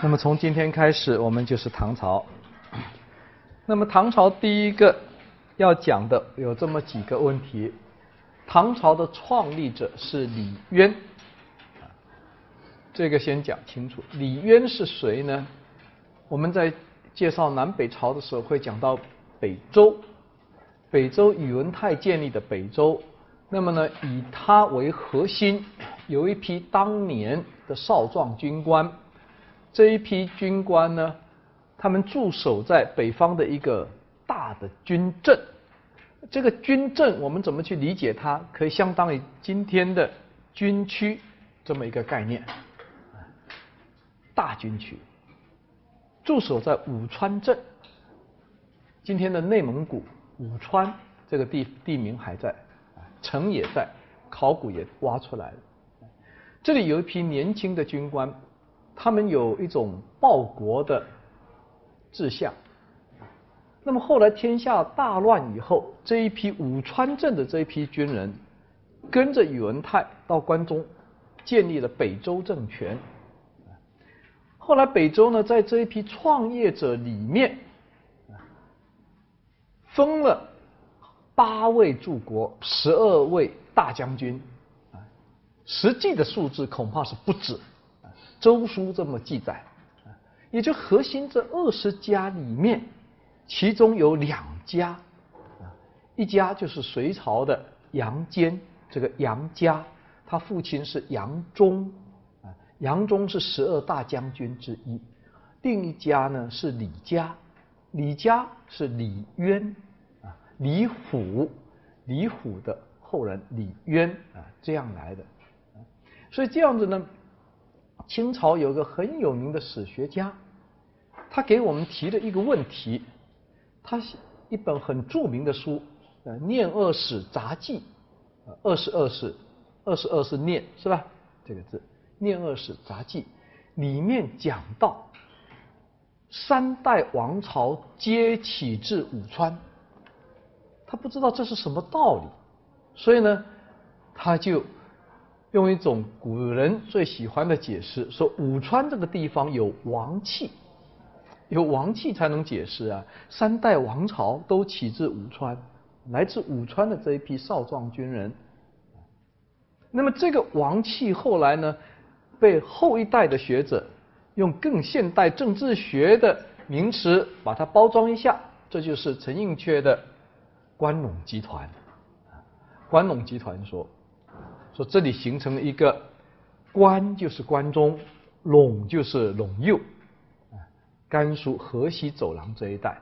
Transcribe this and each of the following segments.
那么从今天开始，我们就是唐朝。那么唐朝第一个要讲的有这么几个问题：唐朝的创立者是李渊，这个先讲清楚。李渊是谁呢？我们在介绍南北朝的时候会讲到北周，北周宇文泰建立的北周。那么呢，以他为核心，有一批当年的少壮军官。这一批军官呢，他们驻守在北方的一个大的军镇。这个军镇我们怎么去理解它？可以相当于今天的军区这么一个概念。大军区驻守在武川镇，今天的内蒙古武川这个地地名还在。城也在，考古也挖出来了。这里有一批年轻的军官，他们有一种报国的志向。那么后来天下大乱以后，这一批武川镇的这一批军人，跟着宇文泰到关中，建立了北周政权。后来北周呢，在这一批创业者里面，封了。八位柱国，十二位大将军，实际的数字恐怕是不止，周书这么记载，啊，也就核心这二十家里面，其中有两家，啊，一家就是隋朝的杨坚，这个杨家，他父亲是杨忠，啊，杨忠是十二大将军之一，另一家呢是李家，李家是李渊。啊李虎，李虎的后人李渊啊，这样来的。所以这样子呢，清朝有个很有名的史学家，他给我们提了一个问题。他一本很著名的书《呃念二史杂记》，二十二史，二十二是念是吧？这个字《念二史杂记》里面讲到，三代王朝皆起自武川。他不知道这是什么道理，所以呢，他就用一种古人最喜欢的解释，说武川这个地方有王气，有王气才能解释啊。三代王朝都起自武川，来自武川的这一批少壮军人。那么这个王气后来呢，被后一代的学者用更现代政治学的名词把它包装一下，这就是陈寅恪的。关陇集团，关陇集团说，说这里形成了一个关就是关中，陇就是陇右，甘肃河西走廊这一带，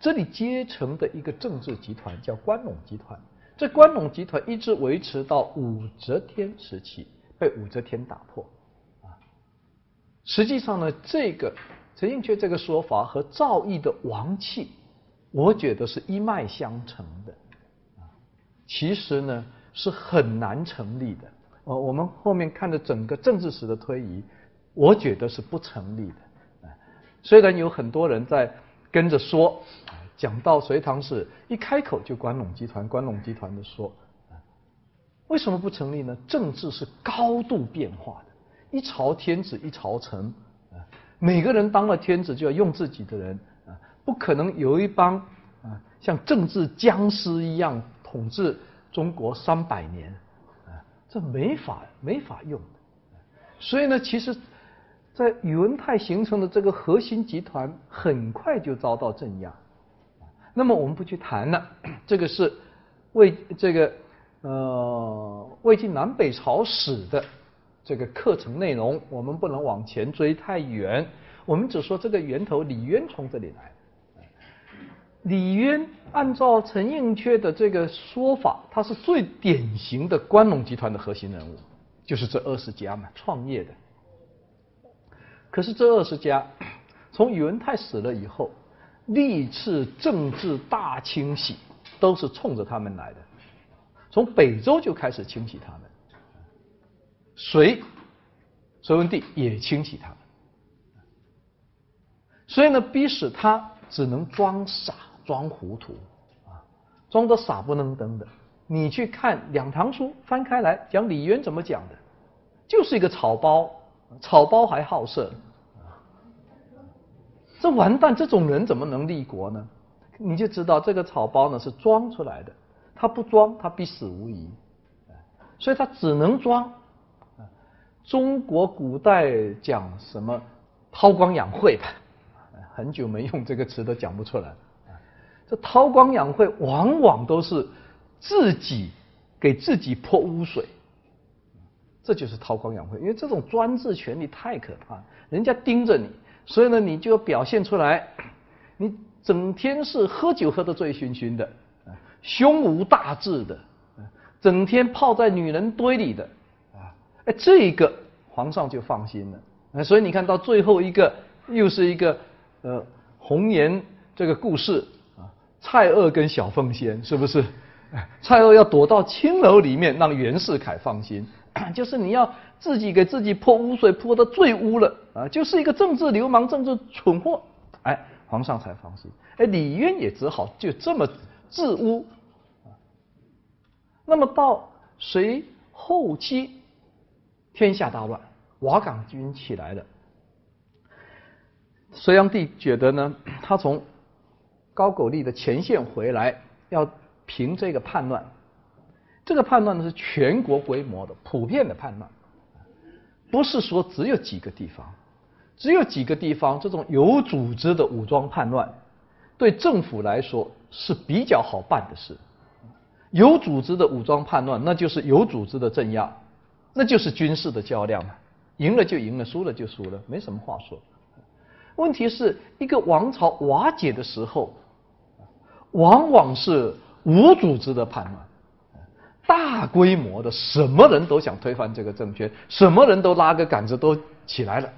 这里结成的一个政治集团叫关陇集团。这关陇集团一直维持到武则天时期，被武则天打破。啊，实际上呢，这个陈寅恪这个说法和赵毅的王气。我觉得是一脉相承的，其实呢是很难成立的。呃，我们后面看的整个政治史的推移，我觉得是不成立的。虽然有很多人在跟着说，讲到隋唐史，一开口就关陇集团、关陇集团的说，为什么不成立呢？政治是高度变化的，一朝天子一朝臣，啊，每个人当了天子就要用自己的人。不可能有一帮啊像政治僵尸一样统治中国三百年啊，这没法没法用的。所以呢，其实，在宇文泰形成的这个核心集团，很快就遭到镇压。那么我们不去谈了，这个是魏这个呃魏晋南北朝史的这个课程内容，我们不能往前追太远。我们只说这个源头，李渊从这里来。李渊按照陈寅恪的这个说法，他是最典型的关陇集团的核心人物，就是这二十家嘛，创业的。可是这二十家，从宇文泰死了以后，历次政治大清洗都是冲着他们来的，从北周就开始清洗他们，隋，隋文帝也清洗他们，所以呢，逼使他只能装傻。装糊涂啊，装的傻不愣登的。你去看《两唐书》，翻开来讲李渊怎么讲的，就是一个草包，草包还好色，这完蛋，这种人怎么能立国呢？你就知道这个草包呢是装出来的，他不装他必死无疑，所以他只能装。中国古代讲什么韬光养晦吧，很久没用这个词都讲不出来。这韬光养晦往往都是自己给自己泼污水，这就是韬光养晦。因为这种专制权力太可怕，人家盯着你，所以呢，你就表现出来，你。整天是喝酒喝得醉醺醺的，胸无大志的，整天泡在女人堆里的，啊，哎，这个皇上就放心了。所以你看到最后一个又是一个呃红颜这个故事，蔡锷跟小凤仙是不是？蔡锷要躲到青楼里面，让袁世凯放心，就是你要自己给自己泼污水，泼得最污了啊，就是一个政治流氓、政治蠢货，哎。皇上才放心，哎，李渊也只好就这么自污。那么到隋后期，天下大乱，瓦岗军起来了。隋炀帝觉得呢，他从高句丽的前线回来，要平这个叛乱。这个叛乱呢是全国规模的、普遍的叛乱，不是说只有几个地方。只有几个地方，这种有组织的武装叛乱，对政府来说是比较好办的事。有组织的武装叛乱，那就是有组织的镇压，那就是军事的较量嘛，赢了就赢了，输了就输了，没什么话说。问题是一个王朝瓦解的时候，往往是无组织的叛乱，大规模的，什么人都想推翻这个政权，什么人都拉个杆子都起来了。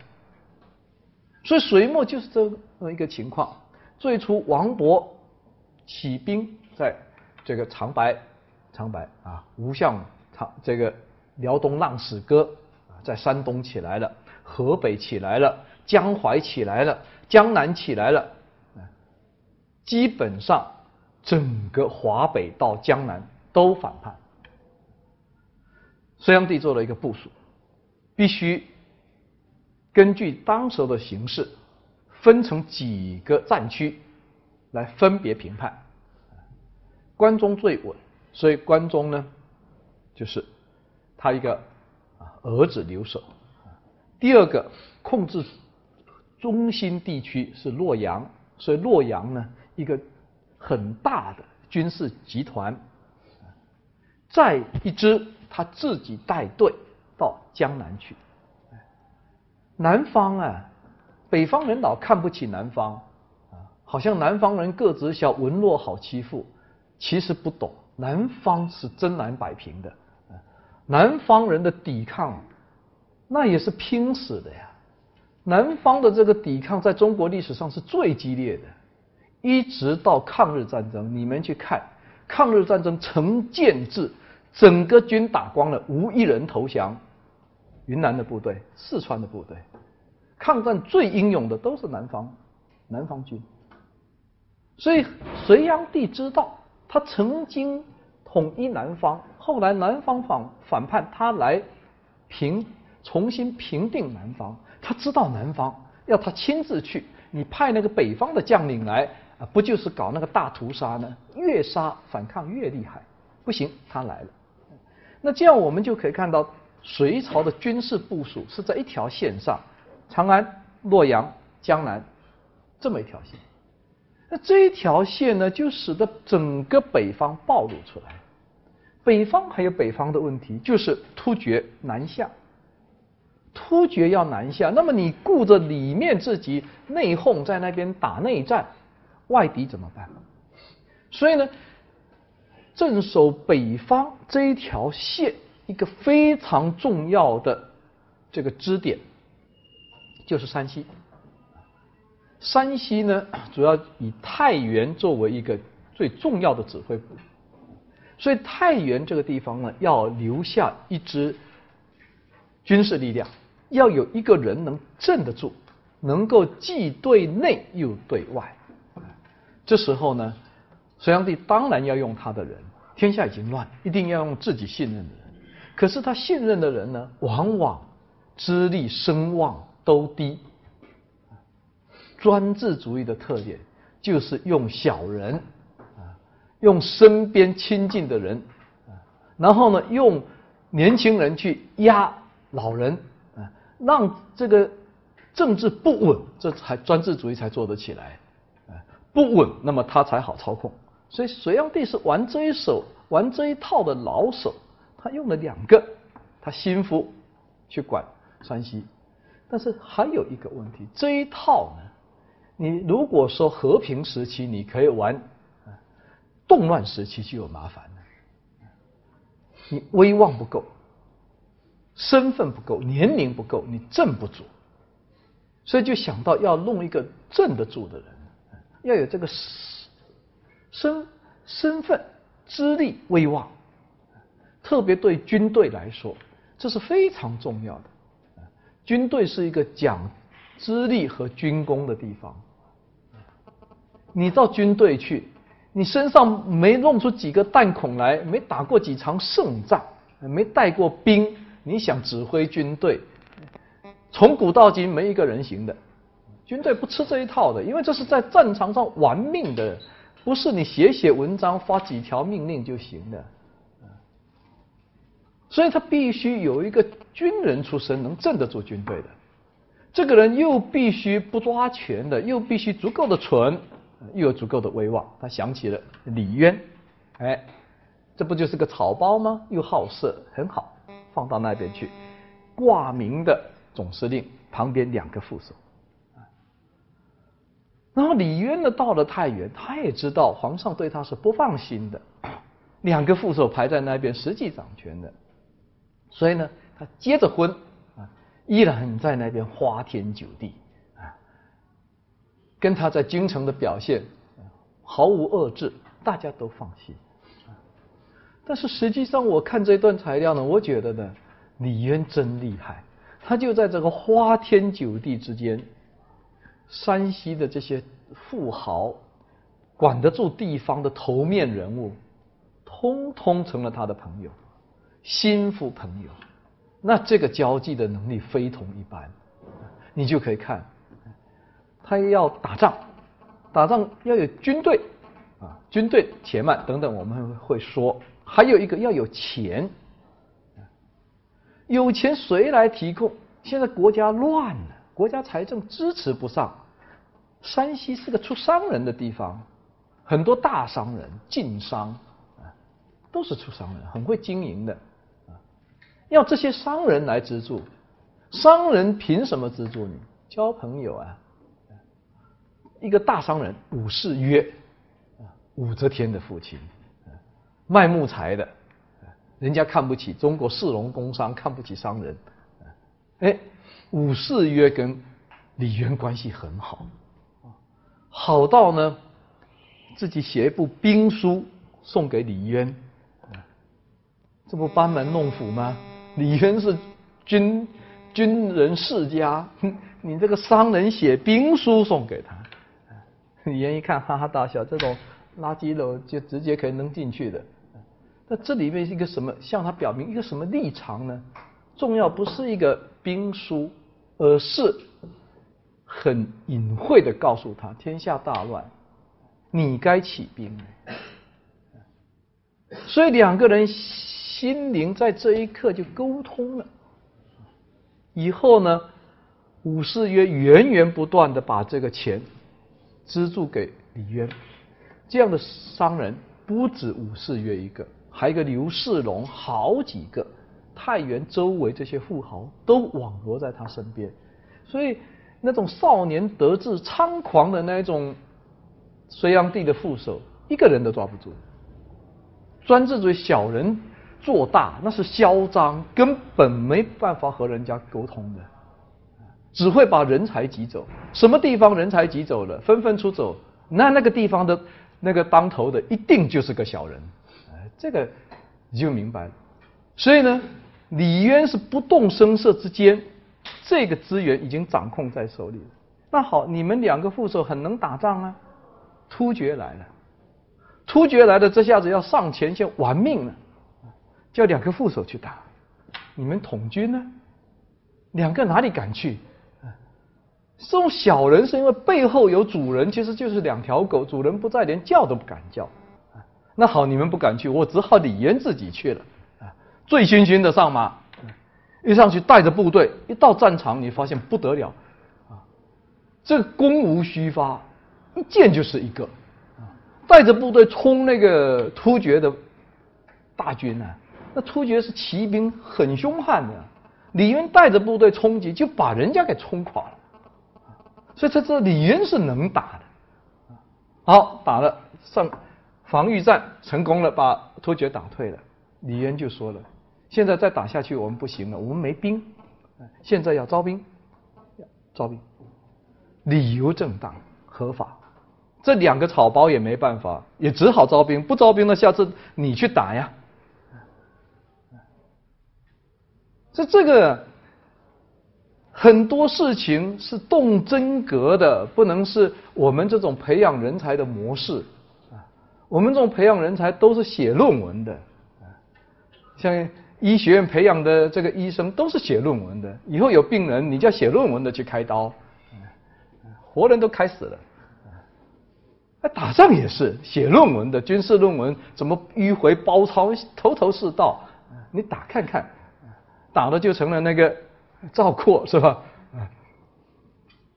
所以隋末就是这么一个情况。最初王勃起兵在这个长白，长白啊，吴相长这个辽东浪史歌啊，在山东起来了，河北起来了，江淮起来了，江南起来了，基本上整个华北到江南都反叛。隋炀帝做了一个部署，必须。根据当时的形势，分成几个战区来分别评判。关中最稳，所以关中呢，就是他一个啊儿子留守。第二个控制中心地区是洛阳，所以洛阳呢一个很大的军事集团。再一支他自己带队到江南去。南方啊，北方人老看不起南方啊，好像南方人个子小、文弱、好欺负。其实不懂，南方是真难摆平的。南方人的抵抗，那也是拼死的呀。南方的这个抵抗，在中国历史上是最激烈的，一直到抗日战争。你们去看，抗日战争成建制，整个军打光了，无一人投降。云南的部队，四川的部队，抗战最英勇的都是南方，南方军。所以隋炀帝知道，他曾经统一南方，后来南方反反叛，他来平重新平定南方。他知道南方要他亲自去，你派那个北方的将领来啊，不就是搞那个大屠杀呢？越杀反抗越厉害，不行，他来了。那这样我们就可以看到。隋朝的军事部署是在一条线上，长安、洛阳、江南这么一条线。那这一条线呢，就使得整个北方暴露出来。北方还有北方的问题，就是突厥南下。突厥要南下，那么你顾着里面自己内讧，在那边打内战，外敌怎么办？所以呢，镇守北方这一条线。一个非常重要的这个支点就是山西。山西呢，主要以太原作为一个最重要的指挥部，所以太原这个地方呢，要留下一支军事力量，要有一个人能镇得住，能够既对内又对外。这时候呢，隋炀帝当然要用他的人，天下已经乱，一定要用自己信任的人。可是他信任的人呢，往往资历声望都低。专制主义的特点，就是用小人啊，用身边亲近的人啊，然后呢，用年轻人去压老人啊，让这个政治不稳，这才专制主义才做得起来，不稳，那么他才好操控。所以隋炀帝是玩这一手、玩这一套的老手，他用了两个，他心腹去管山西。但是还有一个问题，这一套呢，你如果说和平时期你可以玩，动乱时期就有麻烦了。你威望不够，身份不够，年龄不够，你镇不住，所以就想到要弄一个镇得住的人，要有这个身身份、资历、威望，特别对军队来说，这是非常重要的。军队是一个讲资历和军功的地方。你到军队去，你身上没弄出几个弹孔来，没打过几场胜仗，没带过兵，你想指挥军队，从古到今没一个人行的。军队不吃这一套的，因为这是在战场上玩命的，不是你写写文章发几条命令就行的。所以他必须有一个军人出身，能镇得住军队的。这个人又必须不抓权的，又必须足够的蠢，又有足够的威望。他想起了李渊，哎，这不就是个草包吗？又好色，很好，放到那边去，挂名的总司令旁边两个副手。然后李渊呢，到了太原，他也知道皇上对他是不放心的，两个副手排在那边，实际掌权的。所以呢，他结着婚啊，依然在那边花天酒地啊，跟他在京城的表现毫无二致，大家都放心。但是实际上，我看这段材料呢，我觉得呢，李渊真厉害，他就在这个花天酒地之间，山西的这些富豪，管得住地方的头面人物，通通成了他的朋友。心腹朋友，那这个交际的能力非同一般，你就可以看，他要打仗，打仗要有军队啊，军队且慢等等，我们会说，还有一个要有钱，有钱谁来提供？现在国家乱了，国家财政支持不上，山西是个出商人的地方，很多大商人、晋商啊，都是出商人，很会经营的。要这些商人来资助，商人凭什么资助你？交朋友啊！一个大商人武士曰，武则天的父亲，卖木材的，人家看不起中国市农工商，看不起商人。哎，武士曰跟李渊关系很好，好到呢，自己写一部兵书送给李渊，这不班门弄斧吗？李渊是军军人世家，你这个商人写兵书送给他，李渊一看哈哈大笑，这种垃圾篓就直接可以扔进去的。那这里面是一个什么？向他表明一个什么立场呢？重要不是一个兵书，而是很隐晦的告诉他：天下大乱，你该起兵。所以两个人。心灵在这一刻就沟通了。以后呢，武士约源源不断的把这个钱资助给李渊，这样的商人不止武士约一个，还有一个刘世龙，好几个太原周围这些富豪都网罗在他身边，所以那种少年得志、猖狂的那种隋炀帝的副手，一个人都抓不住，专制主义小人。做大那是嚣张，根本没办法和人家沟通的，只会把人才挤走。什么地方人才挤走了，纷纷出走，那那个地方的那个当头的一定就是个小人，这个你就明白了。所以呢，李渊是不动声色之间，这个资源已经掌控在手里了。那好，你们两个副手很能打仗啊，突厥来了，突厥来的这下子要上前线玩命了。叫两个副手去打，你们统军呢？两个哪里敢去？这种小人是因为背后有主人，其实就是两条狗，主人不在，连叫都不敢叫。那好，你们不敢去，我只好李渊自己去了。醉醺醺的上马，一上去带着部队，一到战场，你发现不得了，啊，这弓无虚发，一箭就是一个，带着部队冲那个突厥的大军呢。那突厥是骑兵，很凶悍的。李渊带着部队冲击，就把人家给冲垮了。所以这这李渊是能打的。好，打了上防御战成功了，把突厥打退了。李渊就说了：“现在再打下去，我们不行了，我们没兵。现在要招兵，招兵，理由正当合法。这两个草包也没办法，也只好招兵。不招兵，了下次你去打呀。”这这个很多事情是动真格的，不能是我们这种培养人才的模式啊。我们这种培养人才都是写论文的，像医学院培养的这个医生都是写论文的。以后有病人，你叫写论文的去开刀，活人都开死了。啊，打仗也是写论文的，军事论文怎么迂回包抄，头头是道。你打看看。打了就成了那个赵括是吧？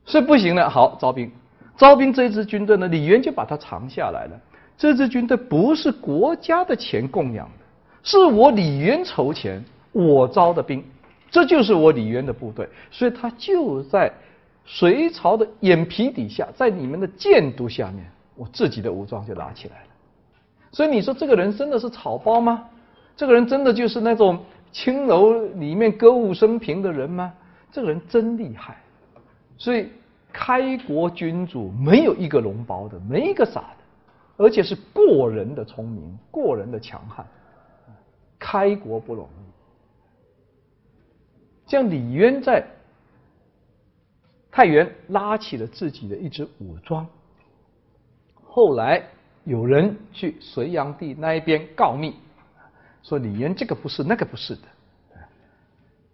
是不行的。好，招兵，招兵这支军队呢，李渊就把它藏下来了。这支军队不是国家的钱供养的，是我李渊筹钱，我招的兵，这就是我李渊的部队。所以他就在隋朝的眼皮底下，在你们的监督下面，我自己的武装就拿起来了。所以你说这个人真的是草包吗？这个人真的就是那种？青楼里面歌舞升平的人吗？这个人真厉害，所以开国君主没有一个脓包的，没一个傻的，而且是过人的聪明，过人的强悍。开国不容易，像李渊在太原拉起了自己的一支武装，后来有人去隋炀帝那一边告密。说李渊这个不是那个不是的，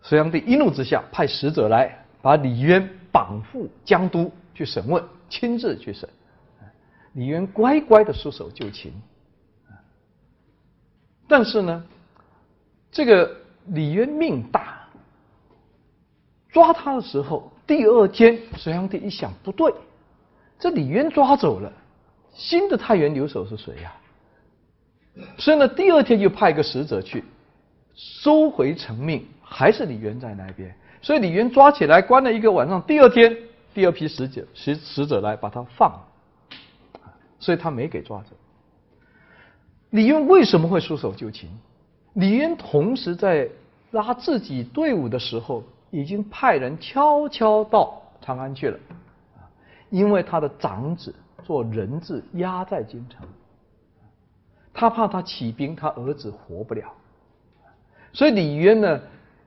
隋炀帝一怒之下派使者来把李渊绑赴江都去审问，亲自去审。李渊乖乖的束手就擒。但是呢，这个李渊命大，抓他的时候，第二天隋炀帝一想不对，这李渊抓走了，新的太原留守是谁呀？所以呢，第二天就派一个使者去收回成命，还是李渊在那边。所以李渊抓起来关了一个晚上，第二天第二批使者使使者来把他放了，所以他没给抓走。李渊为什么会束手就擒？李渊同时在拉自己队伍的时候，已经派人悄悄到长安去了，因为他的长子做人质压在京城。他怕他起兵，他儿子活不了，所以李渊呢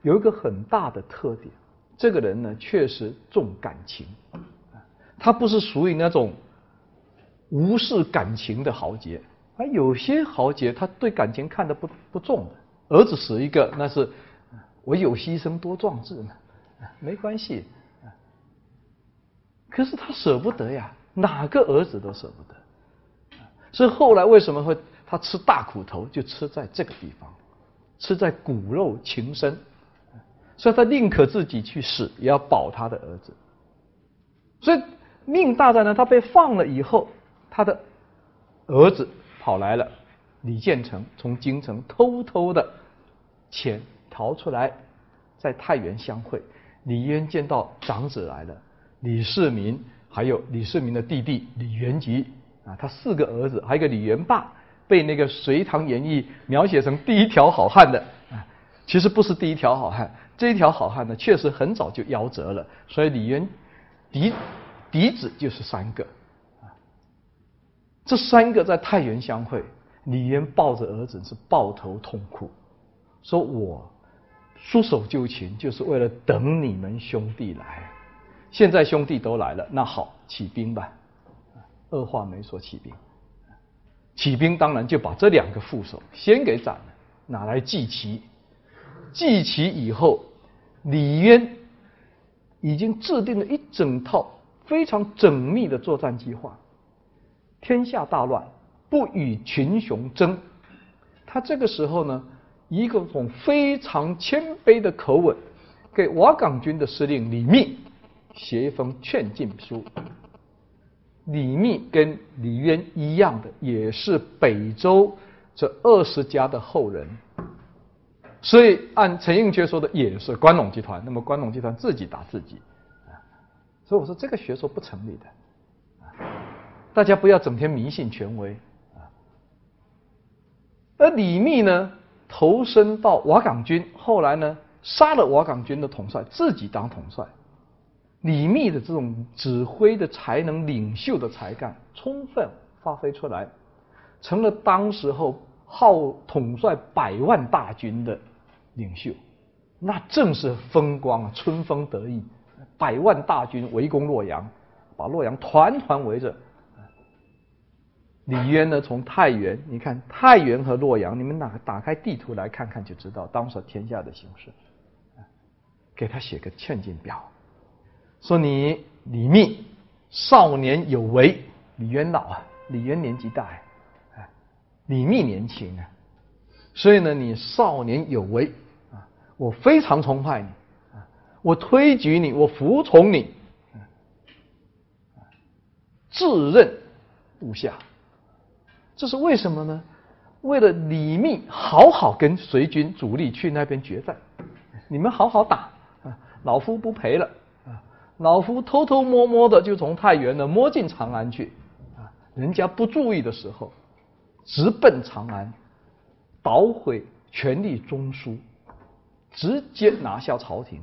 有一个很大的特点，这个人呢确实重感情，他不是属于那种无视感情的豪杰，而有些豪杰他对感情看得不不重的，儿子死一个那是我有牺牲多壮志呢，没关系，可是他舍不得呀，哪个儿子都舍不得，所以后来为什么会？他吃大苦头，就吃在这个地方，吃在骨肉情深，所以他宁可自己去死，也要保他的儿子。所以命大在呢，他被放了以后，他的儿子跑来了，李建成从京城偷偷的钱逃出来，在太原相会。李渊见到长子来了，李世民还有李世民的弟弟李元吉啊，他四个儿子，还有一个李元霸。被那个《隋唐演义》描写成第一条好汉的啊，其实不是第一条好汉，这一条好汉呢，确实很早就夭折了。所以李渊嫡嫡子就是三个啊，这三个在太原相会，李渊抱着儿子是抱头痛哭，说我束手就擒就是为了等你们兄弟来，现在兄弟都来了，那好起兵吧，二话没说起兵。起兵当然就把这两个副手先给斩了，拿来祭旗。祭旗以后，李渊已经制定了一整套非常缜密的作战计划。天下大乱，不与群雄争。他这个时候呢，一个种非常谦卑的口吻，给瓦岗军的司令李密写一封劝进书。李密跟李渊一样的，也是北周这二十家的后人，所以按陈寅恪说的，也是关陇集团。那么关陇集团自己打自己，啊，所以我说这个学说不成立的，大家不要整天迷信权威，啊。而李密呢，投身到瓦岗军，后来呢，杀了瓦岗军的统帅，自己当统帅。李密的这种指挥的才能、领袖的才干，充分发挥出来，成了当时候号统帅百万大军的领袖，那正是风光啊，春风得意，百万大军围攻洛阳，把洛阳团团围着。李渊呢，从太原，你看太原和洛阳，你们哪打开地图来看看就知道当时天下的形势。给他写个劝进表。说你李密少年有为，李渊老啊，李渊年纪大啊，李密年轻啊，所以呢，你少年有为啊，我非常崇拜你啊，我推举你，我服从你，自任部下，这是为什么呢？为了李密好好跟隋军主力去那边决战，你们好好打啊，老夫不陪了啊。老夫偷偷摸摸的就从太原呢摸进长安去，啊，人家不注意的时候，直奔长安，捣毁权力中枢，直接拿下朝廷，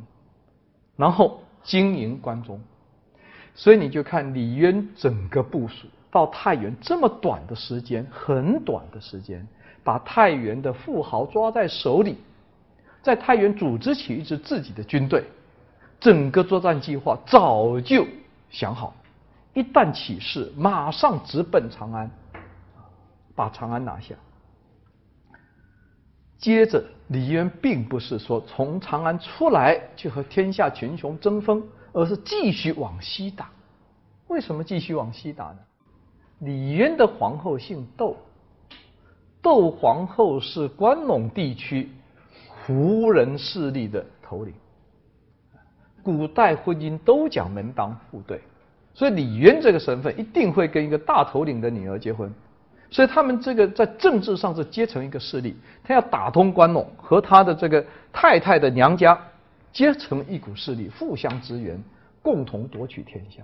然后经营关中。所以你就看李渊整个部署到太原这么短的时间，很短的时间，把太原的富豪抓在手里，在太原组织起一支自己的军队。整个作战计划早就想好，一旦起事，马上直奔长安，把长安拿下。接着，李渊并不是说从长安出来就和天下群雄争锋，而是继续往西打。为什么继续往西打呢？李渊的皇后姓窦，窦皇后是关陇地区胡人势力的头领。古代婚姻都讲门当户对，所以李渊这个身份一定会跟一个大头领的女儿结婚，所以他们这个在政治上是结成一个势力，他要打通关陇，和他的这个太太的娘家结成一股势力，互相支援，共同夺取天下，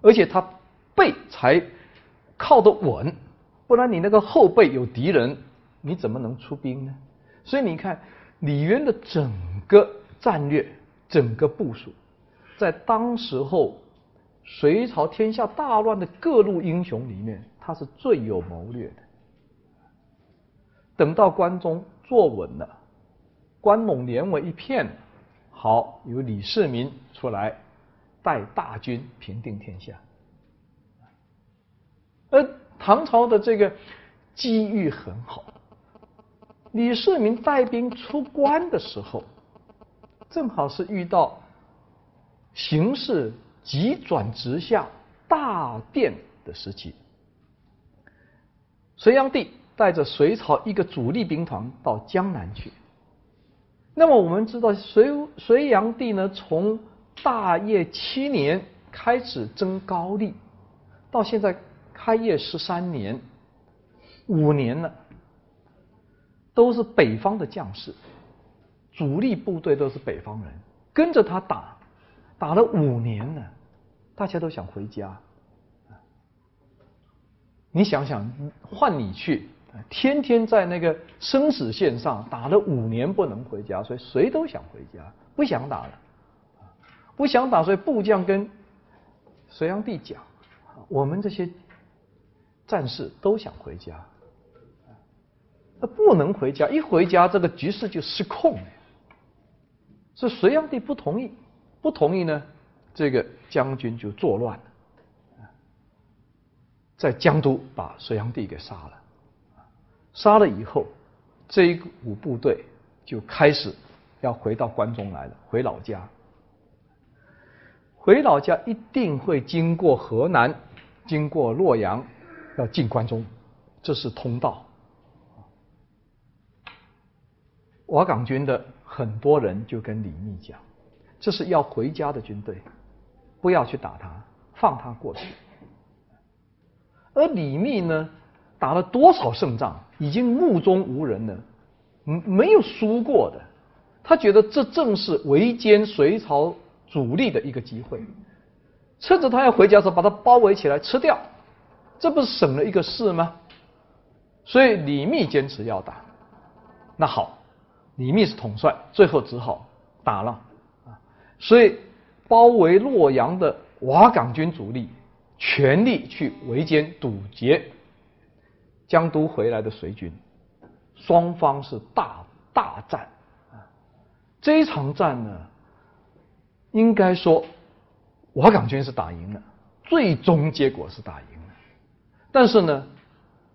而且他背才靠得稳，不然你那个后背有敌人，你怎么能出兵呢？所以你看李渊的整个战略。整个部署，在当时候隋朝天下大乱的各路英雄里面，他是最有谋略的。等到关中坐稳了，关陇连为一片，好，由李世民出来带大军平定天下。而唐朝的这个机遇很好，李世民带兵出关的时候。正好是遇到形势急转直下、大变的时期。隋炀帝带着隋朝一个主力兵团到江南去。那么我们知道，隋隋炀帝呢，从大业七年开始征高丽，到现在开业十三年，五年了，都是北方的将士。主力部队都是北方人，跟着他打，打了五年了，大家都想回家。你想想，换你去，天天在那个生死线上打了五年不能回家，所以谁都想回家，不想打了，不想打，所以部将跟隋炀帝讲，我们这些战士都想回家，那不能回家，一回家这个局势就失控了。是隋炀帝不同意，不同意呢，这个将军就作乱了，在江都把隋炀帝给杀了，杀了以后，这一股部队就开始要回到关中来了，回老家。回老家一定会经过河南，经过洛阳，要进关中，这是通道。瓦岗军的很多人就跟李密讲，这是要回家的军队，不要去打他，放他过去。而李密呢，打了多少胜仗，已经目中无人了，没没有输过的。他觉得这正是围歼隋朝主力的一个机会，趁着他要回家的时候，把他包围起来吃掉，这不是省了一个事吗？所以李密坚持要打，那好。李密是统帅，最后只好打了！所以包围洛阳的瓦岗军主力全力去围歼堵截江都回来的隋军，双方是大大战啊！这一场战呢，应该说瓦岗军是打赢了，最终结果是打赢了，但是呢，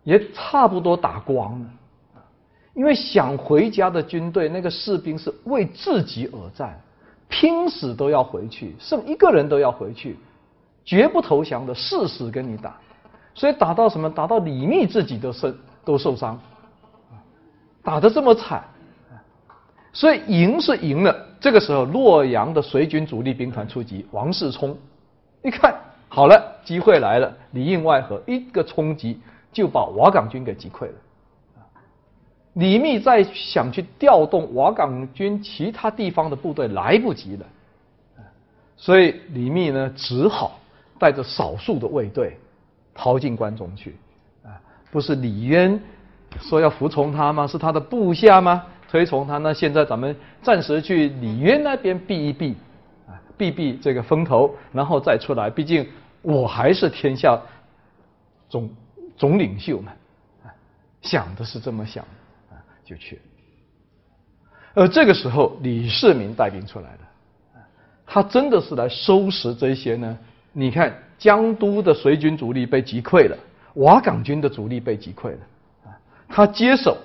也差不多打光了。因为想回家的军队，那个士兵是为自己而战，拼死都要回去，剩一个人都要回去，绝不投降的，誓死跟你打。所以打到什么？打到李密自己都受都受伤，打得这么惨，所以赢是赢了。这个时候，洛阳的隋军主力兵团出击，王世充一看好了，机会来了，里应外合，一个冲击就把瓦岗军给击溃了。李密再想去调动瓦岗军其他地方的部队，来不及了，所以李密呢只好带着少数的卫队逃进关中去。啊，不是李渊说要服从他吗？是他的部下吗？推崇他？那现在咱们暂时去李渊那边避一避，避避这个风头，然后再出来。毕竟我还是天下总总领袖嘛，想的是这么想。啊就去，而这个时候李世民带兵出来了，他真的是来收拾这些呢？你看江都的随军主力被击溃了，瓦岗军的主力被击溃了，他接手，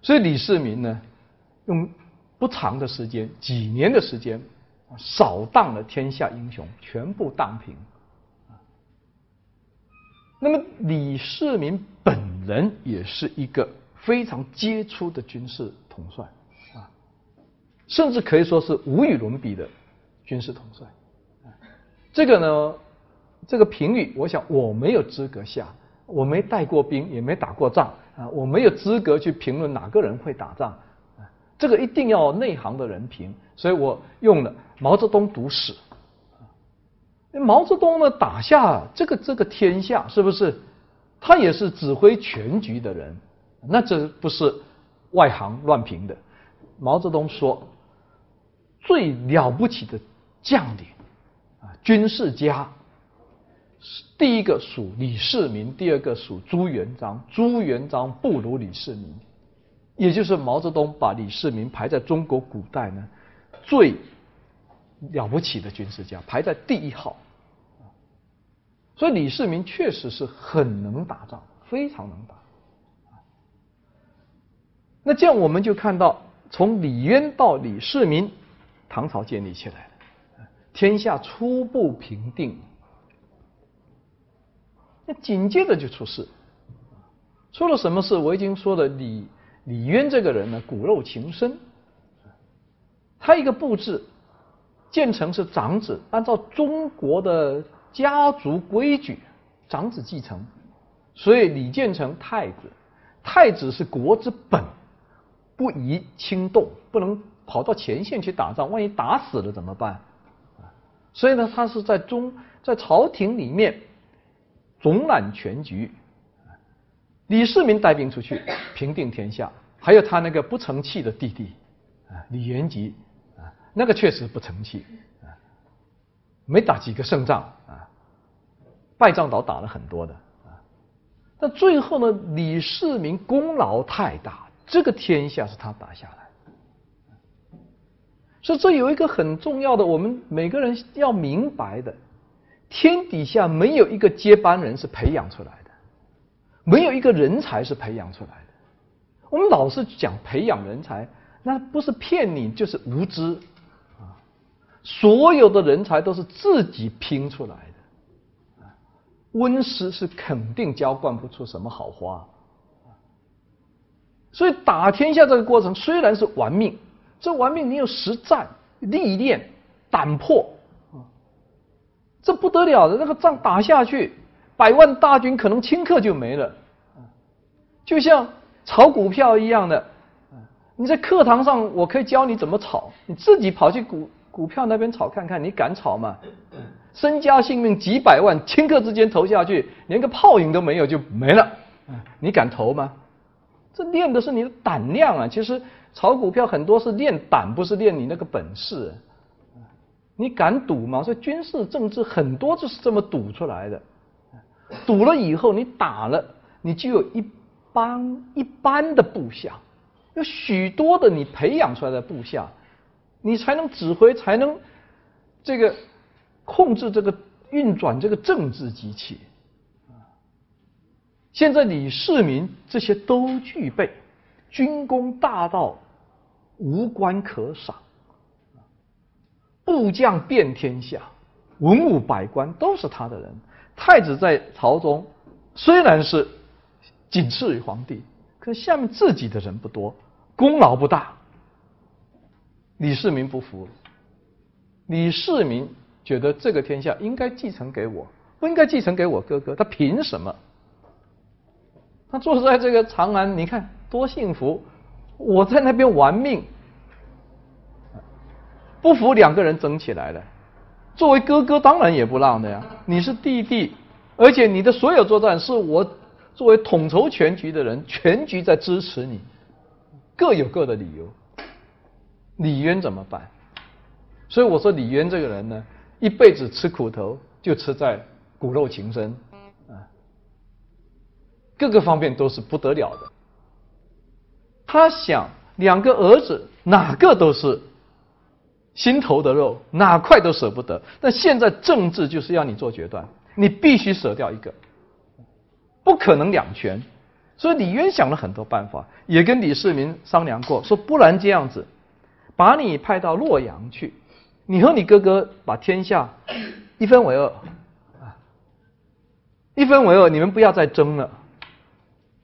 所以李世民呢，用不长的时间，几年的时间，扫荡了天下英雄，全部荡平。那么李世民本人也是一个。非常杰出的军事统帅啊，甚至可以说是无与伦比的军事统帅。这个呢，这个评语，我想我没有资格下，我没带过兵，也没打过仗啊，我没有资格去评论哪个人会打仗。这个一定要内行的人评，所以我用了毛泽东读史。毛泽东呢，打下这个这个天下，是不是？他也是指挥全局的人。那这不是外行乱评的。毛泽东说，最了不起的将领啊，军事家，第一个属李世民，第二个属朱元璋。朱元璋不如李世民，也就是毛泽东把李世民排在中国古代呢最了不起的军事家，排在第一号。所以李世民确实是很能打仗，非常能打。那这样我们就看到，从李渊到李世民，唐朝建立起来了，天下初步平定。那紧接着就出事，出了什么事？我已经说了，李李渊这个人呢，骨肉情深，他一个布置，建成是长子，按照中国的家族规矩，长子继承，所以李建成太子，太子是国之本。不宜轻动，不能跑到前线去打仗，万一打死了怎么办？所以呢，他是在中在朝廷里面总揽全局。李世民带兵出去平定天下，还有他那个不成器的弟弟啊，李元吉，那个确实不成器啊，没打几个胜仗啊，败仗倒打了很多的啊。但最后呢，李世民功劳太大。这个天下是他打下来，所以这有一个很重要的，我们每个人要明白的：天底下没有一个接班人是培养出来的，没有一个人才是培养出来的。我们老是讲培养人才，那不是骗你，就是无知！所有的人才都是自己拼出来的，温室是肯定浇灌不出什么好花。所以打天下这个过程虽然是玩命，这玩命你有实战历练、胆魄这不得了的。那个仗打下去，百万大军可能顷刻就没了，就像炒股票一样的。你在课堂上，我可以教你怎么炒，你自己跑去股股票那边炒看看，你敢炒吗？身家性命几百万，顷刻之间投下去，连个泡影都没有就没了，你敢投吗？这练的是你的胆量啊！其实炒股票很多是练胆，不是练你那个本事。你敢赌吗？所以军事政治很多就是这么赌出来的。赌了以后，你打了，你就有一帮一般的部下。有许多的你培养出来的部下，你才能指挥，才能这个控制这个运转这个政治机器。现在李世民这些都具备，军功大到无官可赏，部将遍天下，文武百官都是他的人。太子在朝中虽然是仅次于皇帝。可下面自己的人不多，功劳不大。李世民不服，李世民觉得这个天下应该继承给我，不应该继承给我哥哥。他凭什么？他坐在这个长安，你看多幸福！我在那边玩命，不服两个人争起来了。作为哥哥，当然也不让的呀。你是弟弟，而且你的所有作战是我。作为统筹全局的人，全局在支持你，各有各的理由。李渊怎么办？所以我说李渊这个人呢，一辈子吃苦头，就吃在骨肉情深啊，各个方面都是不得了的。他想两个儿子哪个都是心头的肉，哪块都舍不得。但现在政治就是要你做决断，你必须舍掉一个。不可能两全，所以李渊想了很多办法，也跟李世民商量过，说不然这样子，把你派到洛阳去，你和你哥哥把天下一分为二，一分为二，你们不要再争了，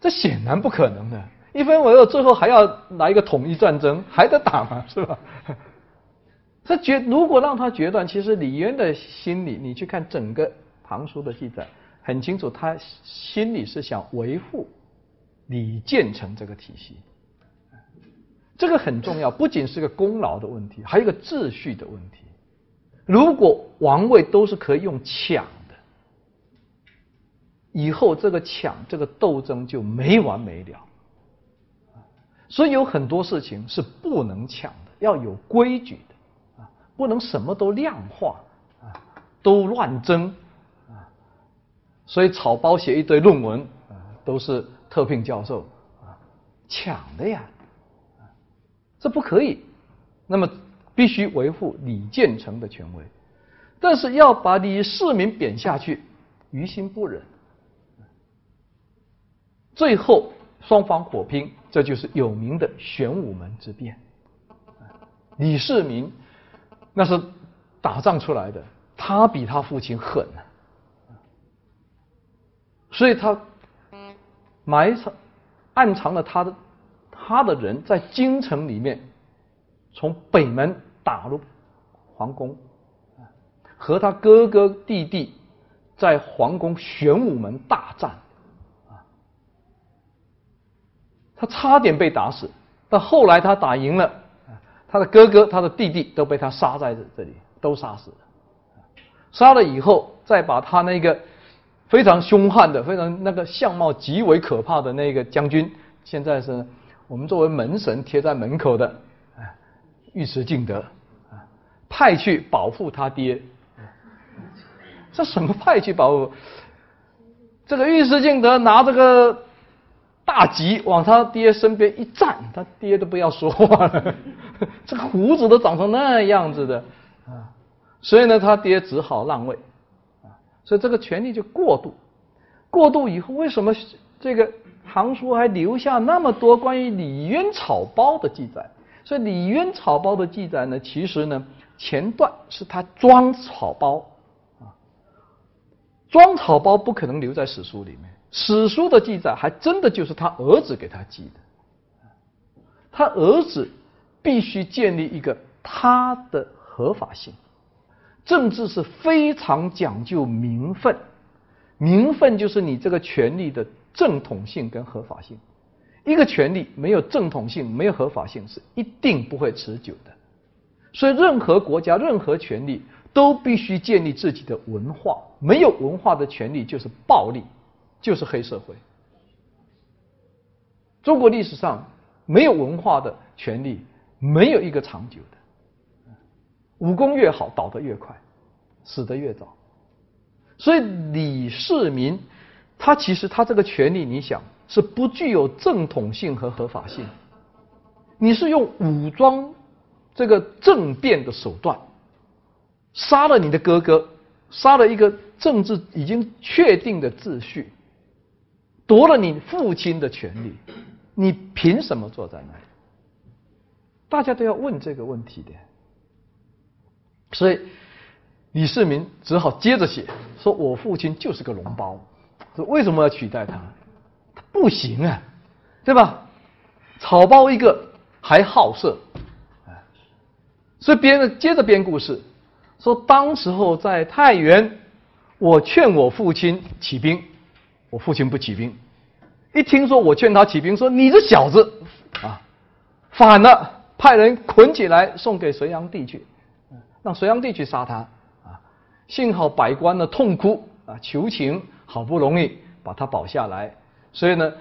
这显然不可能的，一分为二，最后还要来一个统一战争，还得打嘛，是吧？他决如果让他决断，其实李渊的心里，你去看整个唐书的记载。很清楚，他心里是想维护李建成这个体系，这个很重要，不仅是个功劳的问题，还有一个秩序的问题。如果王位都是可以用抢的，以后这个抢这个斗争就没完没了。所以有很多事情是不能抢的，要有规矩的啊，不能什么都量化啊，都乱争。所以草包写一堆论文啊，都是特聘教授啊，抢的呀，这不可以。那么必须维护李建成的权威，但是要把李世民贬下去，于心不忍。最后双方火拼，这就是有名的玄武门之变。李世民那是打仗出来的，他比他父亲狠。所以他埋藏、暗藏了他的他的人在京城里面，从北门打入皇宫，和他哥哥弟弟在皇宫玄武门大战，啊，他差点被打死，但后来他打赢了，他的哥哥、他的弟弟都被他杀在这里，都杀死了。杀了以后，再把他那个。非常凶悍的，非常那个相貌极为可怕的那个将军，现在是我们作为门神贴在门口的，啊，尉迟敬德，啊，派去保护他爹，这什么派去保护？这个尉迟敬德拿这个大戟往他爹身边一站，他爹都不要说话了，这个胡子都长成那样子的，啊，所以呢，他爹只好让位。所以这个权力就过度，过度以后，为什么这个唐书还留下那么多关于李渊草包的记载？所以李渊草包的记载呢，其实呢，前段是他装草包。啊，装草包不可能留在史书里面，史书的记载还真的就是他儿子给他记的，他儿子必须建立一个他的合法性，政治是非常讲究名分，名分就是你这个权利的正统性跟合法性，一个权利没有正统性、没有合法性是一定不会持久的。所以，任何国家、任何权利都必须建立自己的文化。没有文化的权利就是暴力，就是黑社会。中国历史上没有文化的权利，没有一个长久的。武功越好，倒得越快，死得越早。所以，李世民他其实他这个权利，你想是不具有正统性和合法性。你是用武装。这个政变的手段，杀了你的哥哥，杀了一个政治已经确定的秩序，夺了你父亲的权利，你凭什么坐在那里？大家都要问这个问题的。所以李世民只好接着写，说我父亲就是个脓包，为什么要取代他？他不行啊，对吧？草包一个，还好色。所以编接着编故事，说当时候在太原，我劝我父亲起兵，我父亲不起兵。一听说我劝他起兵，说你这小子啊，反了，派人捆起来送给隋炀帝去，让隋炀帝去杀他啊。幸好百官呢痛哭啊求情，好不容易把他保下来。所以呢，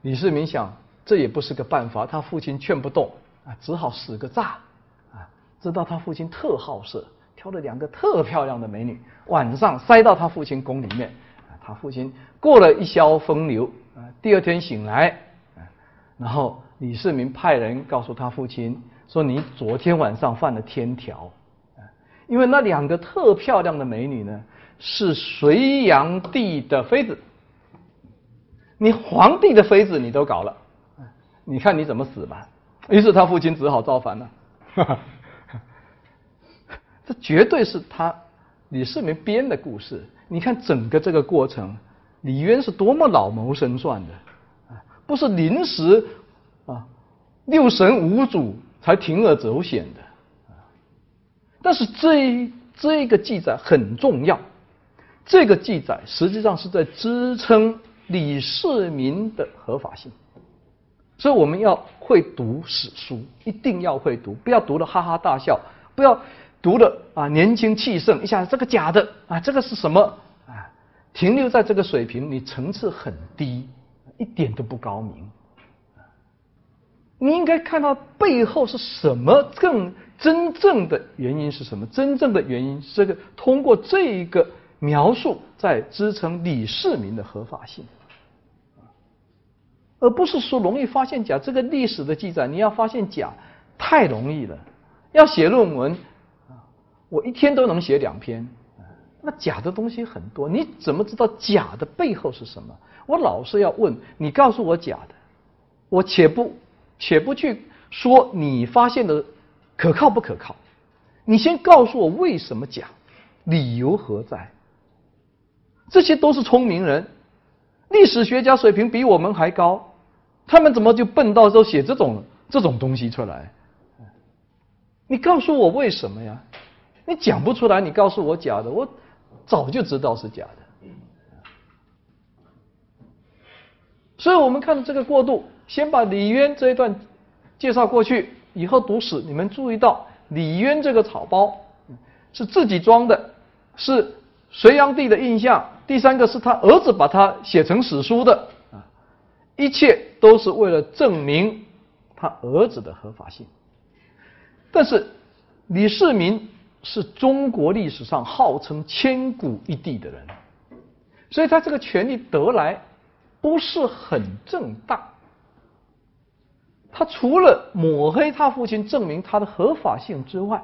李世民想这也不是个办法，他父亲劝不动啊，只好使个诈啊。知道他父亲特好色，挑了两个特漂亮的美女，晚上塞到他父亲宫里面。他父亲过了一宵风流，啊，第二天醒来，然后李世民派人告诉他父亲说：“你昨天晚上犯了天条，啊因为那两个特漂亮的美女呢，是隋炀帝的妃子，你皇帝的妃子你都搞了，你看你怎么死吧。”于是他父亲只好造反了。这绝对是他李世民编的故事。你看整个这个过程，李渊是多么老谋深算的啊！不是临时啊六神无主才铤而走险的。但是这这个记载很重要，这个记载实际上是在支撑李世民的合法性。所以我们要会读史书，一定要会读，不要读的哈哈大笑，不要。读的啊，年轻气盛，一下这个假的啊，这个是什么啊？停留在这个水平，你层次很低，一点都不高明。你应该看到背后是什么更真正的原因是什么？真正的原因是，这个通过这一个描述在支撑李世民的合法性，而不是说容易发现假。这个历史的记载，你要发现假太容易了，要写论文。我一天都能写两篇，那假的东西很多，你怎么知道假的背后是什么？我老是要问你，告诉我假的，我且不且不去说你发现的可靠不可靠，你先告诉我为什么假，理由何在？这些都是聪明人，历史学家水平比我们还高，他们怎么就笨到都写这种这种东西出来？你告诉我为什么呀？你讲不出来，你告诉我假的，我早就知道是假的。所以我们看这个过渡，先把李渊这一段介绍过去，以后读史，你们注意到李渊这个草包是自己装的，是隋炀帝的印象。第三个是他儿子把他写成史书的啊，一切都是为了证明他儿子的合法性。但是李世民。是中国历史上号称千古一帝的人，所以他这个权力得来不是很正当。他除了抹黑他父亲，证明他的合法性之外，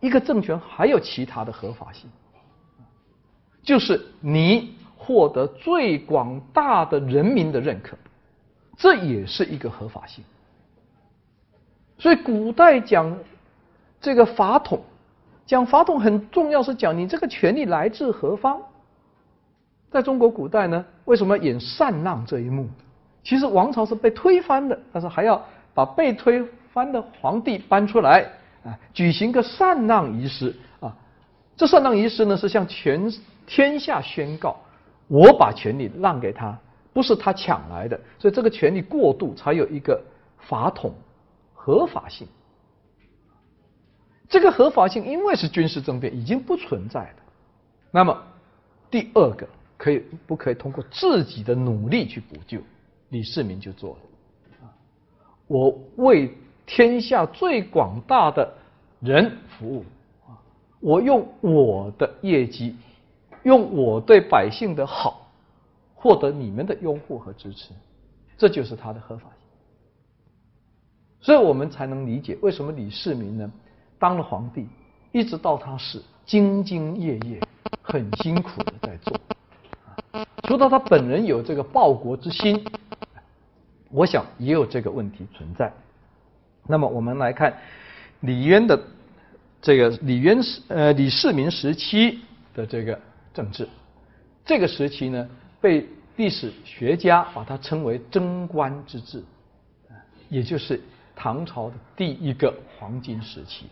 一个政权还有其他的合法性，就是你获得最广大的人民的认可，这也是一个合法性。所以古代讲这个法统。讲法统很重要，是讲你这个权力来自何方。在中国古代呢，为什么演禅让这一幕？其实王朝是被推翻的，但是还要把被推翻的皇帝搬出来啊，举行个禅让仪式啊。这禅让仪式呢，是向全天下宣告，我把权力让给他，不是他抢来的，所以这个权力过渡才有一个法统合法性。这个合法性，因为是军事政变，已经不存在了。那么第二个，可以不可以通过自己的努力去补救？李世民就做了，我为天下最广大的人服务，我用我的业绩，用我对百姓的好，获得你们的拥护和支持，这就是他的合法性。所以我们才能理解为什么李世民呢？当了皇帝，一直到他死，兢兢业业，很辛苦的在做。除了他本人有这个报国之心，我想也有这个问题存在。那么我们来看李渊的这个李渊时呃李世民时期的这个政治，这个时期呢被历史学家把它称为贞观之治，也就是唐朝的第一个黄金时期。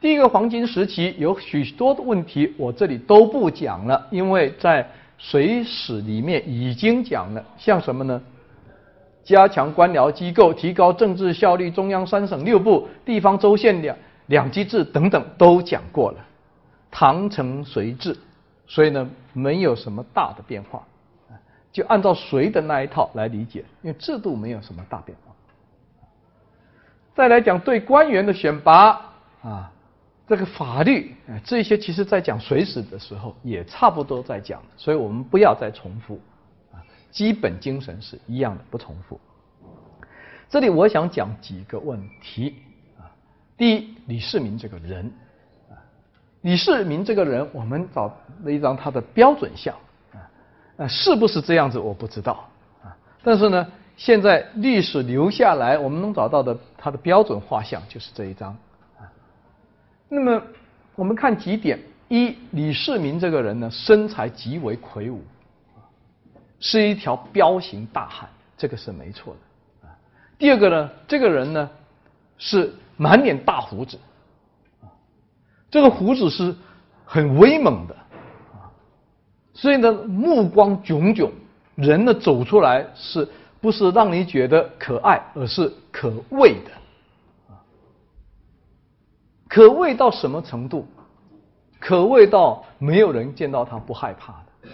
第一个黄金时期有许多的问题，我这里都不讲了，因为在《隋史》里面已经讲了。像什么呢？加强官僚机构，提高政治效率，中央三省六部，地方州县两两级制等等都讲过了。唐承隋制，所以呢没有什么大的变化，就按照隋的那一套来理解，因为制度没有什么大变化。再来讲对官员的选拔啊。这个法律啊，这些其实在讲水史的时候也差不多在讲，所以我们不要再重复啊，基本精神是一样的，不重复。这里我想讲几个问题啊，第一，李世民这个人，李世民这个人，我们找了一张他的标准像啊，啊，是不是这样子我不知道啊，但是呢，现在历史留下来我们能找到的他的标准画像就是这一张啊。那么我们看几点：一，李世民这个人呢，身材极为魁梧，是一条彪形大汉，这个是没错的。啊，第二个呢，这个人呢是满脸大胡子，这个胡子是很威猛的，啊，所以呢目光炯炯，人呢走出来是不是让你觉得可爱，而是可畏的。可畏到什么程度？可畏到没有人见到他不害怕的，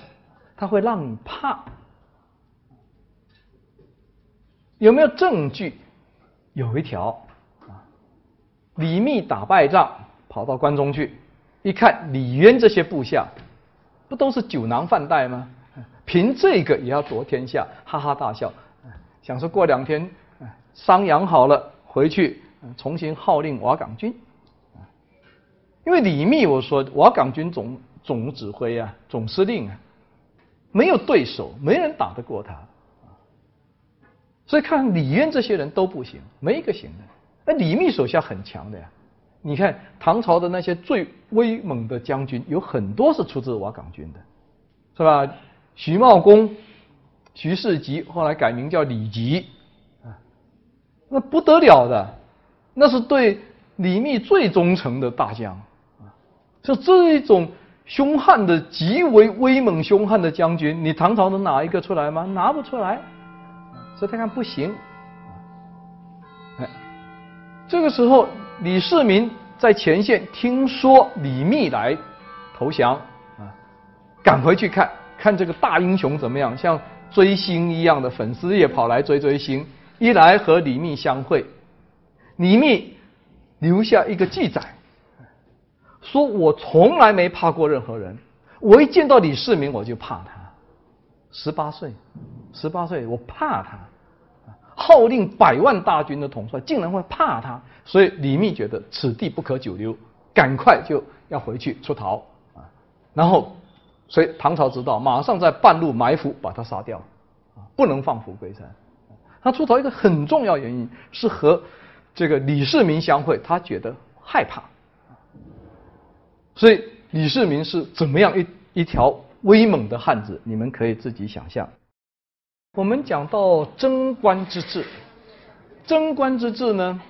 他会让你怕。有没有证据？有一条啊，李密打败仗跑到关中去，一看李渊这些部下，不都是酒囊饭袋吗？凭这个也要夺天下，哈哈大笑，想说过两天伤养好了回去重新号令瓦岗军。因为李密，我说瓦岗军总总指挥啊，总司令啊，没有对手，没人打得过他，所以看李渊这些人都不行，没一个行的。那李密手下很强的呀，你看唐朝的那些最威猛的将军，有很多是出自瓦岗军的，是吧？徐茂公、徐世吉后来改名叫李吉，啊，那不得了的，那是对李密最忠诚的大将啊。就这一种凶悍的、极为威猛凶悍的将军，你唐朝能拿一个出来吗？拿不出来，所以他看不行。哎，这个时候李世民在前线听说李密来投降啊，赶回去看看这个大英雄怎么样，像追星一样的粉丝也跑来追追星，一来和李密相会，李密留下一个记载。说我从来没怕过任何人，我一见到李世民我就怕他。十八岁，十八岁我怕他，号令百万大军的统帅竟然会怕他，所以李密觉得此地不可久留，赶快就要回去出逃啊。然后，所以唐朝知道，马上在半路埋伏把他杀掉，啊，不能放虎归山。他出逃一个很重要原因是和这个李世民相会，他觉得害怕。所以李世民是怎么样一一条威猛的汉子？你们可以自己想象。我们讲到贞观之治，贞观之治呢，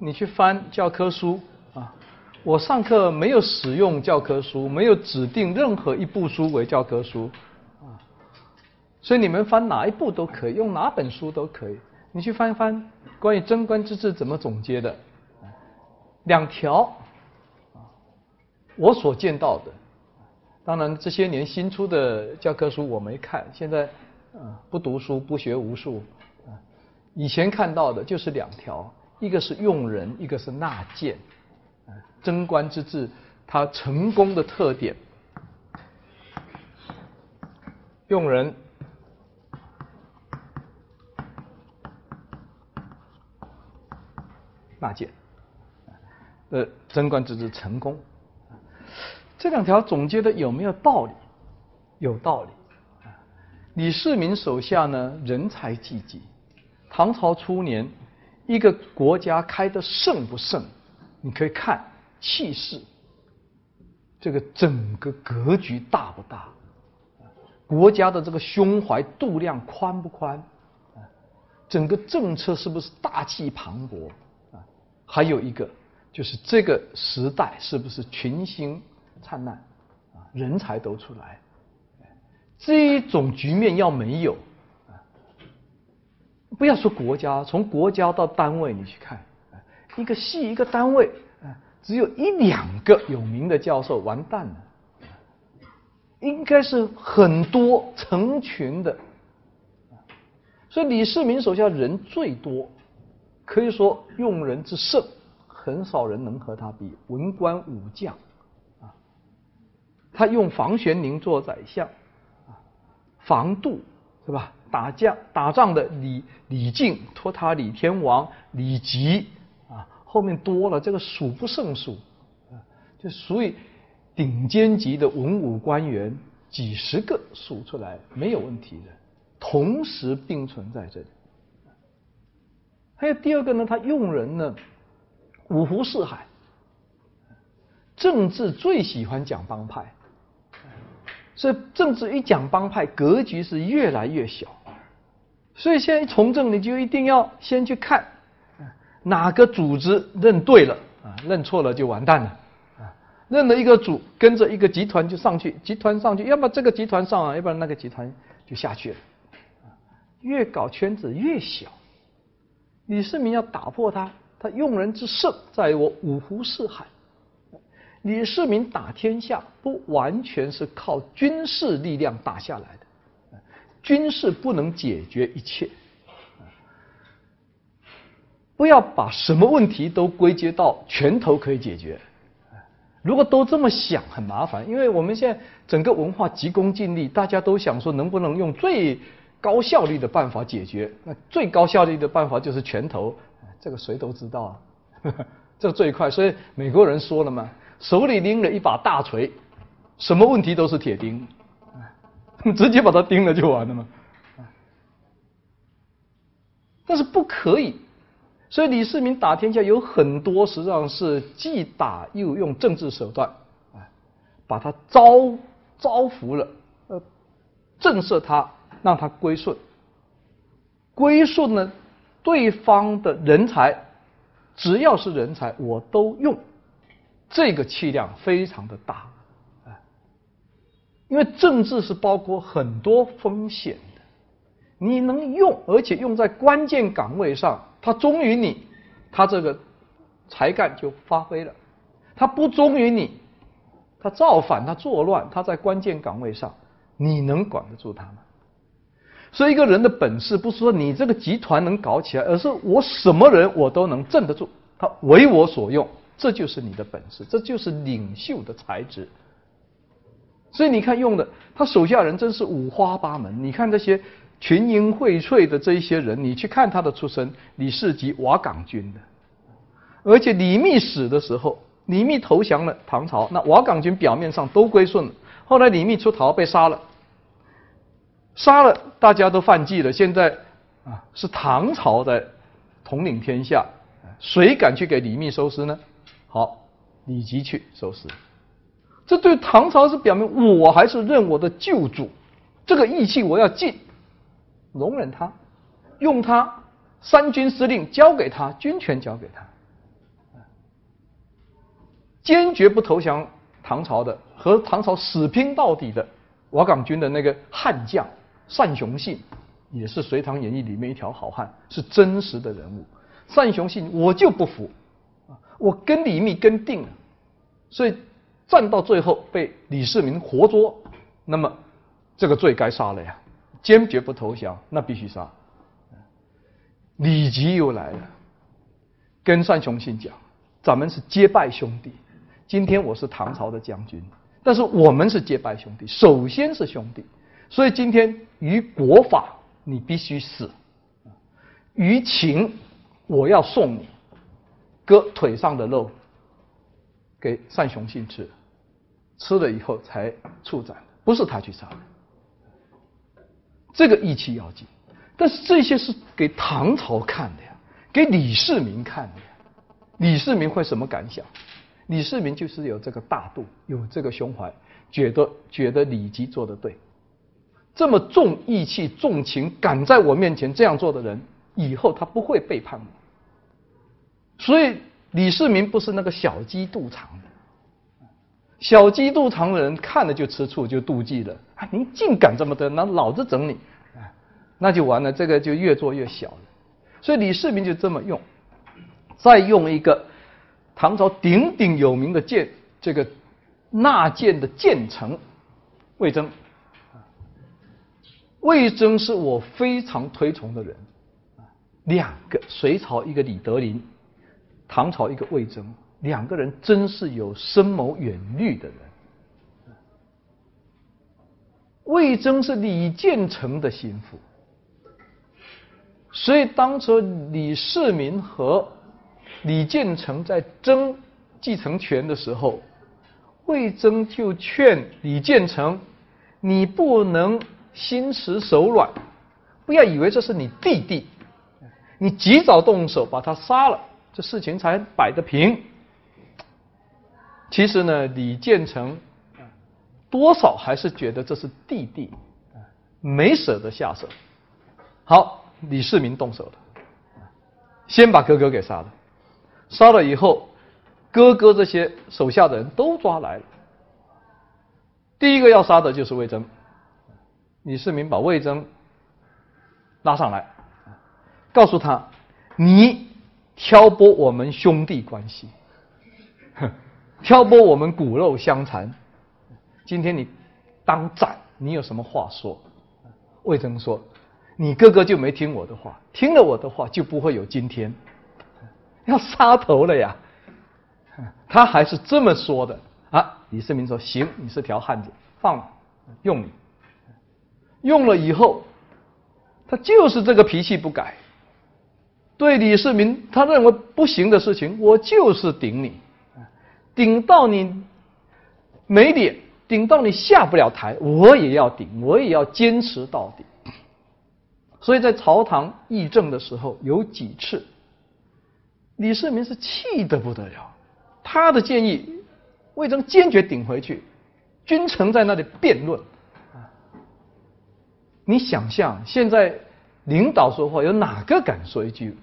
你去翻教科书啊，我上课没有使用教科书，没有指定任何一部书为教科书啊，所以你们翻哪一部都可以，用哪本书都可以。你去翻一翻关于贞观之治怎么总结的，两条啊，我所见到的，当然这些年新出的教科书我没看，现在。啊，不读书不学无术，啊，以前看到的就是两条，一个是用人，一个是纳谏，啊，贞观之治它成功的特点，用人，纳谏，呃，贞观之治成功，这两条总结的有没有道理？有道理。李世民手下呢，人才济济。唐朝初年，一个国家开得盛不盛，你可以看气势，这个整个格局大不大，国家的这个胸怀度量宽不宽，整个政策是不是大气磅礴啊？还有一个就是这个时代是不是群星灿烂啊？人才都出来。这种局面要没有，啊不要说国家，从国家到单位，你去看，一个系一个单位，啊只有一两个有名的教授，完蛋了。应该是很多成群的，所以李世民手下人最多，可以说用人之盛，很少人能和他比。文官武将，啊，他用房玄龄做宰相。防杜是吧？打架打仗的李李靖、托塔李天王、李吉啊，后面多了这个数不胜数啊，就属于顶尖级的文武官员，几十个数出来没有问题的，同时并存在这里。还有第二个呢，他用人呢，五湖四海，政治最喜欢讲帮派。所以政治一讲帮派，格局是越来越小。所以现在从政，你就一定要先去看哪个组织认对了啊，认错了就完蛋了啊。认了一个组，跟着一个集团就上去，集团上去，要么这个集团上啊，要不然那个集团就下去了。越搞圈子越小。李世民要打破它，他用人之胜在于我五湖四海。李世民打天下不完全是靠军事力量打下来的，军事不能解决一切，不要把什么问题都归结到拳头可以解决。如果都这么想，很麻烦，因为我们现在整个文化急功近利，大家都想说能不能用最高效率的办法解决？那最高效率的办法就是拳头，这个谁都知道啊，这最快。所以美国人说了嘛。手里拎了一把大锤，什么问题都是铁钉，直接把它钉了就完了嘛。但是不可以，所以李世民打天下有很多实际上是既打又用政治手段，把他招招服了，呃，震慑他，让他归顺。归顺呢，对方的人才，只要是人才，我都用。这个气量非常的大，啊，因为政治是包括很多风险的，你能用，而且用在关键岗位上，他忠于你，他这个才干就发挥了；他不忠于你，他造反，他作乱，他在关键岗位上，你能管得住他吗？所以，一个人的本事不是说你这个集团能搞起来，而是我什么人我都能镇得住，他为我所用。这就是你的本事，这就是领袖的才智。所以你看，用的他手下人真是五花八门。你看这些群英荟萃的这一些人，你去看他的出身，李世吉瓦岗军的，而且李密死的时候，李密投降了唐朝，那瓦岗军表面上都归顺了。后来李密出逃被杀了，杀了大家都犯忌了。现在啊，是唐朝在统领天下，谁敢去给李密收尸呢？好，李吉去收拾，这对唐朝是表明我还是认我的旧主，这个义气我要尽，容忍他，用他三军司令交给他，军权交给他，坚决不投降唐朝的，和唐朝死拼到底的瓦岗军的那个悍将单雄信，也是《隋唐演义》里面一条好汉，是真实的人物。单雄信我就不服，我跟李密跟定了，所以。战到最后被李世民活捉，那么这个罪该杀了呀！坚决不投降，那必须杀。李吉又来了，跟单雄信讲：“咱们是结拜兄弟，今天我是唐朝的将军，但是我们是结拜兄弟，首先是兄弟，所以今天于国法你必须死，于情我要送你割腿上的肉给单雄信吃。”吃了以后才处斩，不是他去杀的。这个义气要紧，但是这些是给唐朝看的呀，给李世民看的呀。李世民会什么感想？李世民就是有这个大度，有这个胸怀，觉得觉得李吉做的对。这么重义气、重情，敢在我面前这样做的人，以后他不会背叛我。所以李世民不是那个小鸡肚肠的。小鸡肚肠的人看了就吃醋，就妒忌了。啊，您竟敢这么的，那老子整你！那就完了，这个就越做越小了。所以李世民就这么用，再用一个唐朝鼎鼎有名的剑，这个纳谏的谏臣魏征。魏征是我非常推崇的人。两个，隋朝一个李德林，唐朝一个魏征。两个人真是有深谋远虑的人。魏征是李建成的心腹，所以当初李世民和李建成在争继承权的时候，魏征就劝李建成：“你不能心慈手软，不要以为这是你弟弟，你及早动手把他杀了，这事情才摆得平。”其实呢，李建成多少还是觉得这是弟弟，没舍得下手。好，李世民动手了，先把哥哥给杀了。杀了以后，哥哥这些手下的人都抓来了。第一个要杀的就是魏征。李世民把魏征拉上来，告诉他：“你挑拨我们兄弟关系。”哼。挑拨我们骨肉相残，今天你当斩，你有什么话说？魏征说：“你哥哥就没听我的话，听了我的话就不会有今天，要杀头了呀。”他还是这么说的啊。李世民说：“行，你是条汉子，放了用你。用了以后，他就是这个脾气不改。对李世民，他认为不行的事情，我就是顶你。”顶到你没脸，顶到你下不了台，我也要顶，我也要坚持到底。所以在朝堂议政的时候，有几次，李世民是气得不得了。他的建议，魏征坚决顶回去，君臣在那里辩论。你想象，现在领导说话，有哪个敢说一句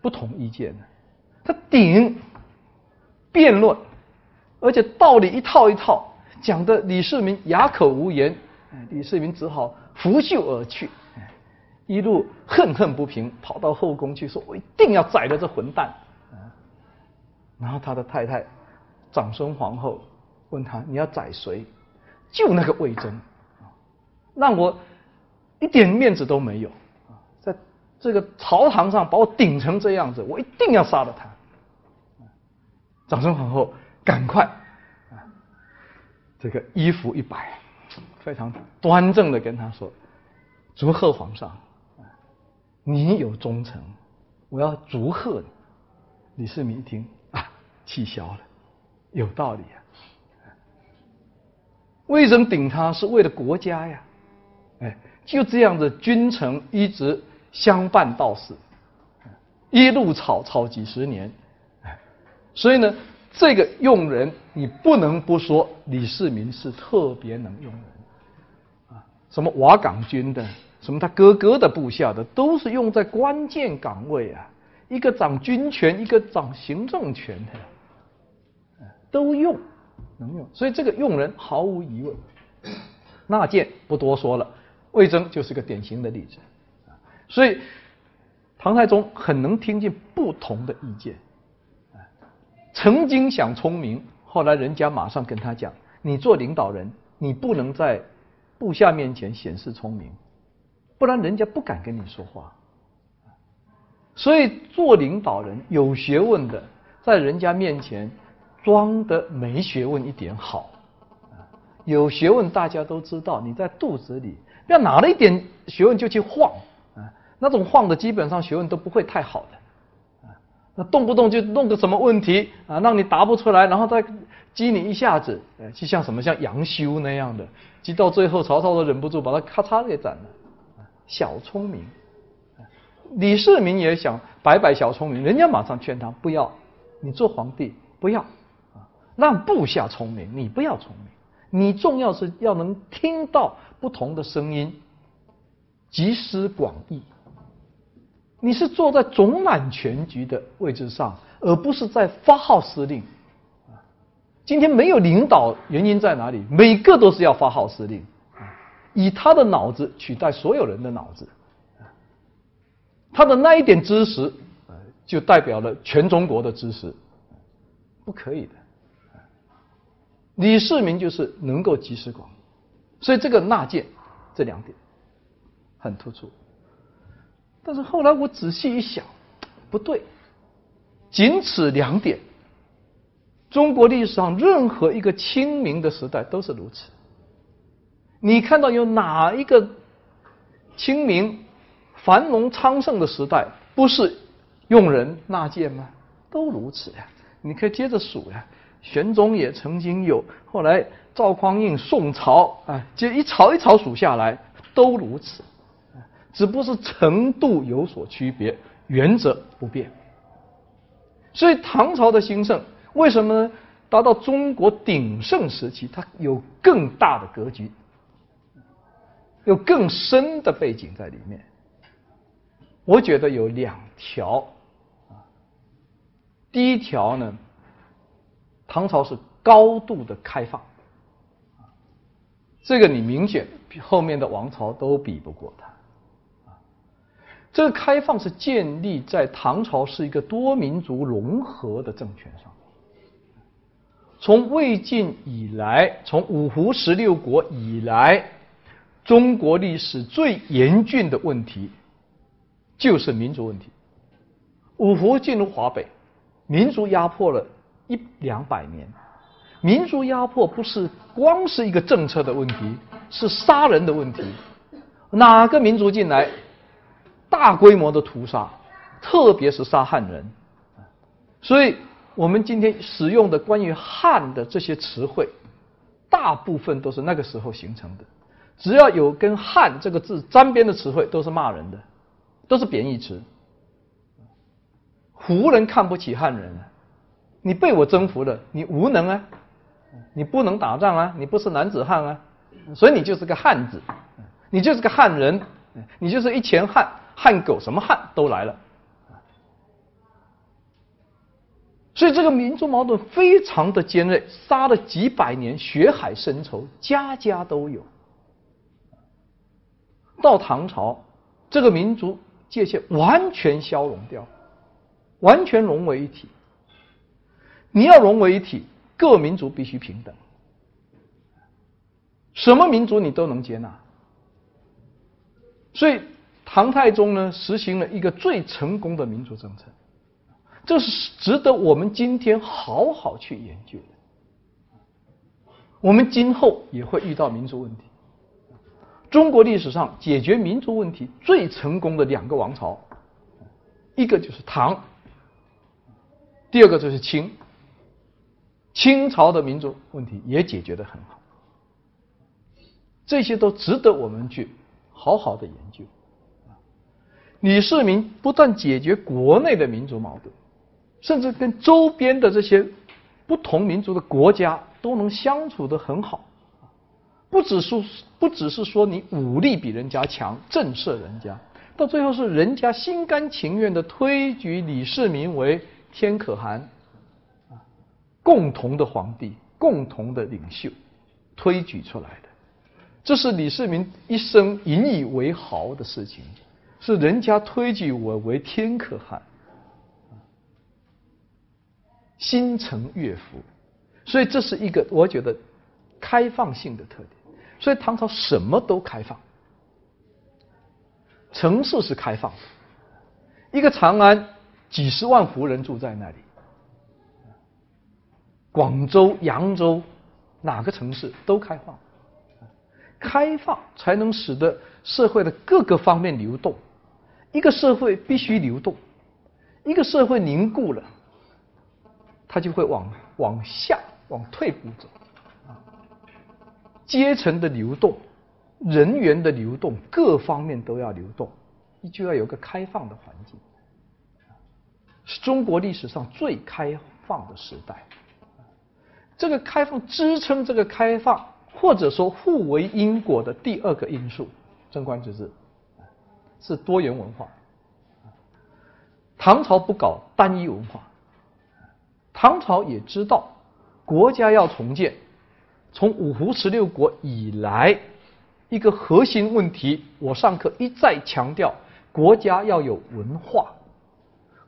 不同意见呢？他顶，辩论。而且道理一套一套讲的，李世民哑口无言，李世民只好拂袖而去，一路恨恨不平，跑到后宫去说：“我一定要宰了这混蛋。”然后他的太太长孙皇后问他：“你要宰谁？”就那个魏征，让我一点面子都没有，这个朝堂上把我顶成这样子，我一定要杀了他。长孙皇后。赶快，啊，这个衣服一摆，非常端正的跟他说：“祝贺皇上，你有忠诚，我要祝贺你。”李世民一听啊，气消了，有道理啊。魏征顶他是为了国家呀，哎，就这样子，君臣一直相伴到死，一路吵吵几十年，所以呢。这个用人，你不能不说李世民是特别能用人啊。什么瓦岗军的，什么他哥哥的部下的，都是用在关键岗位啊。一个掌军权，一个掌行政权的，都用，能用。所以这个用人毫无疑问。纳谏不多说了，魏征就是个典型的例子。所以唐太宗很能听进不同的意见。曾经想聪明，后来人家马上跟他讲：“你做领导人，你不能在部下面前显示聪明，不然人家不敢跟你说话。”所以做领导人有学问的，在人家面前装的没学问一点好；有学问大家都知道，你在肚子里不要拿了一点学问就去晃，那种晃的基本上学问都不会太好的。啊那动不动就弄个什么问题啊，让你答不出来，然后再激你一下子，呃就像什么像杨修那样的，激到最后曹操都忍不住把他咔嚓给斩了。小聪明，李世民也想摆摆小聪明，人家马上劝他不要，你做皇帝不要啊，让部下聪明，你不要聪明，你重要是要能听到不同的声音，集思广益。你是坐在总揽全局的位置上，而不是在发号施令。今天没有领导，原因在哪里？每个都是要发号施令，以他的脑子取代所有人的脑子，他的那一点知识，就代表了全中国的知识，不可以的。李世民就是能够集思广，所以这个纳谏这两点很突出。但是后来我仔细一想，不对，仅此两点，中国历史上任何一个清明的时代都是如此。你看到有哪一个清明繁荣昌盛的时代不是用人纳谏吗？都如此呀。你可以接着数呀，玄宗也曾经有，后来赵匡胤、宋朝啊，就一朝一朝数下来都如此。只不过是程度有所区别，原则不变。所以唐朝的兴盛，为什么达到中国鼎盛时期，它有更大的格局，有更深的背景在里面？我觉得有两条啊。第一条呢，唐朝是高度的开放，这个你明显后面的王朝都比不过它。这个开放是建立在唐朝是一个多民族融合的政权上。从魏晋以来，从五胡十六国以来，中国历史最严峻的问题就是民族问题。五胡进入华北，民族压迫了一两百年。民族压迫不是光是一个政策的问题，是杀人的问题。哪个民族进来？大规模的屠杀，特别是杀汉人，所以我们今天使用的关于汉的这些词汇，大部分都是那个时候形成的。只要有跟汉这个字沾边的词汇，都是骂人的，都是贬义词。胡人看不起汉人，你被我征服了，你无能啊，你不能打仗啊，你不是男子汉啊，所以你就是个汉子，你就是个汉人，你就是一钱汉。汉狗什么汉都来了，所以这个民族矛盾非常的尖锐，杀了几百年，血海深仇，家家都有。到唐朝，这个民族界限完全消融掉，完全融为一体。你要融为一体，各民族必须平等，什么民族你都能接纳，所以。唐太宗呢，实行了一个最成功的民族政策，这是值得我们今天好好去研究的。我们今后也会遇到民族问题。中国历史上解决民族问题最成功的两个王朝，一个就是唐，第二个就是清。清朝的民族问题也解决的很好，这些都值得我们去好好的研究。李世民不但解决国内的民族矛盾，甚至跟周边的这些不同民族的国家都能相处的很好，不只是不只是说你武力比人家强，震慑人家，到最后是人家心甘情愿的推举李世民为天可汗，共同的皇帝，共同的领袖，推举出来的，这是李世民一生引以为豪的事情，是人家推举我为天可汗。心诚悦服，所以这是一个我觉得开放性的特点。所以唐朝什么都开放，城市是开放的，一个长安几十万胡人住在那里，广州、扬州哪个城市都开放，开放才能使得社会的各个方面流动。一个社会必须流动，一个社会凝固了。他就会往往下、往退步走，啊，阶层的流动、人员的流动，各方面都要流动，你就要有个开放的环境，是中国历史上最开放的时代。这个开放支撑这个开放，或者说互为因果的第二个因素，贞观之治是多元文化。唐朝不搞单一文化。唐朝也知道，国家要重建，从五胡十六国以来，一个核心问题，我上课一再强调，国家要有文化，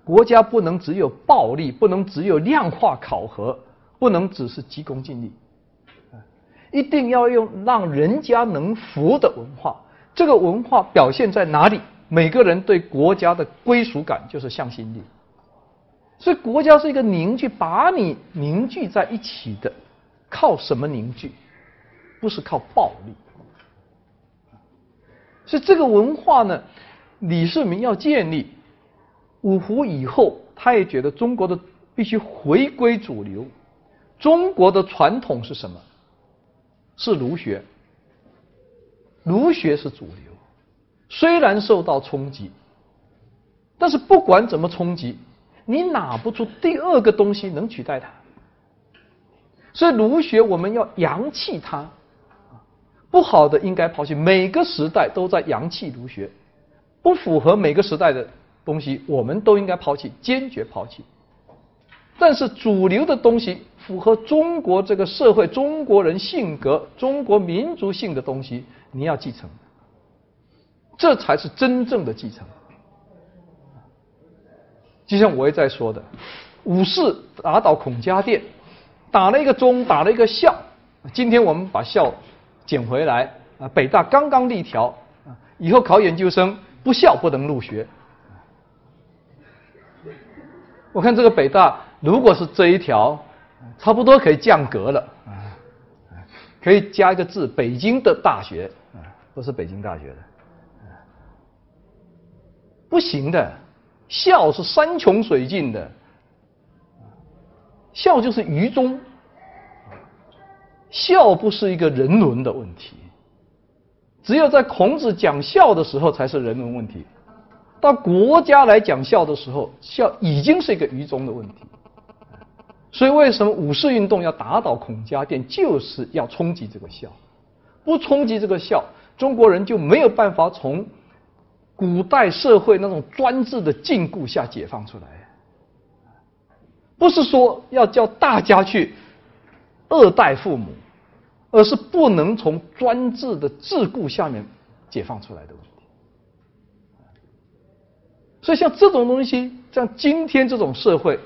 国家不能只有暴力，不能只有量化考核，不能只是急功近利，一定要用让人家能服的文化。这个文化表现在哪里？每个人对国家的归属感就是向心力。所以，国家是一个凝聚，把你凝聚在一起的。靠什么凝聚？不是靠暴力。所以，这个文化呢，李世民要建立五胡以后，他也觉得中国的必须回归主流。中国的传统是什么？是儒学。儒学是主流，虽然受到冲击，但是不管怎么冲击。你拿不出第二个东西能取代它，所以儒学我们要扬弃它，不好的应该抛弃。每个时代都在扬弃儒学，不符合每个时代的东西，我们都应该抛弃，坚决抛弃。但是主流的东西，符合中国这个社会、中国人性格、中国民族性的东西，你要继承，这才是真正的继承。就像我也在说的，武士打倒孔家店，打了一个忠，打了一个孝。今天我们把孝捡回来啊！北大刚刚立条啊，以后考研究生不孝不能入学。我看这个北大如果是这一条，差不多可以降格了。啊，可以加一个字：北京的大学。啊，不是北京大学的，不行的。孝是山穷水尽的，孝就是愚忠，孝不是一个人伦的问题，只有在孔子讲孝的时候才是人伦问题，到国家来讲孝的时候，孝已经是一个愚忠的问题。所以，为什么五四运动要打倒孔家店，就是要冲击这个孝，不冲击这个孝，中国人就没有办法从。古代社会那种专制的禁锢下解放出来，不是说要叫大家去二代父母，而是不能从专制的桎梏下面解放出来的问题。所以像这种东西，像今天这种社会。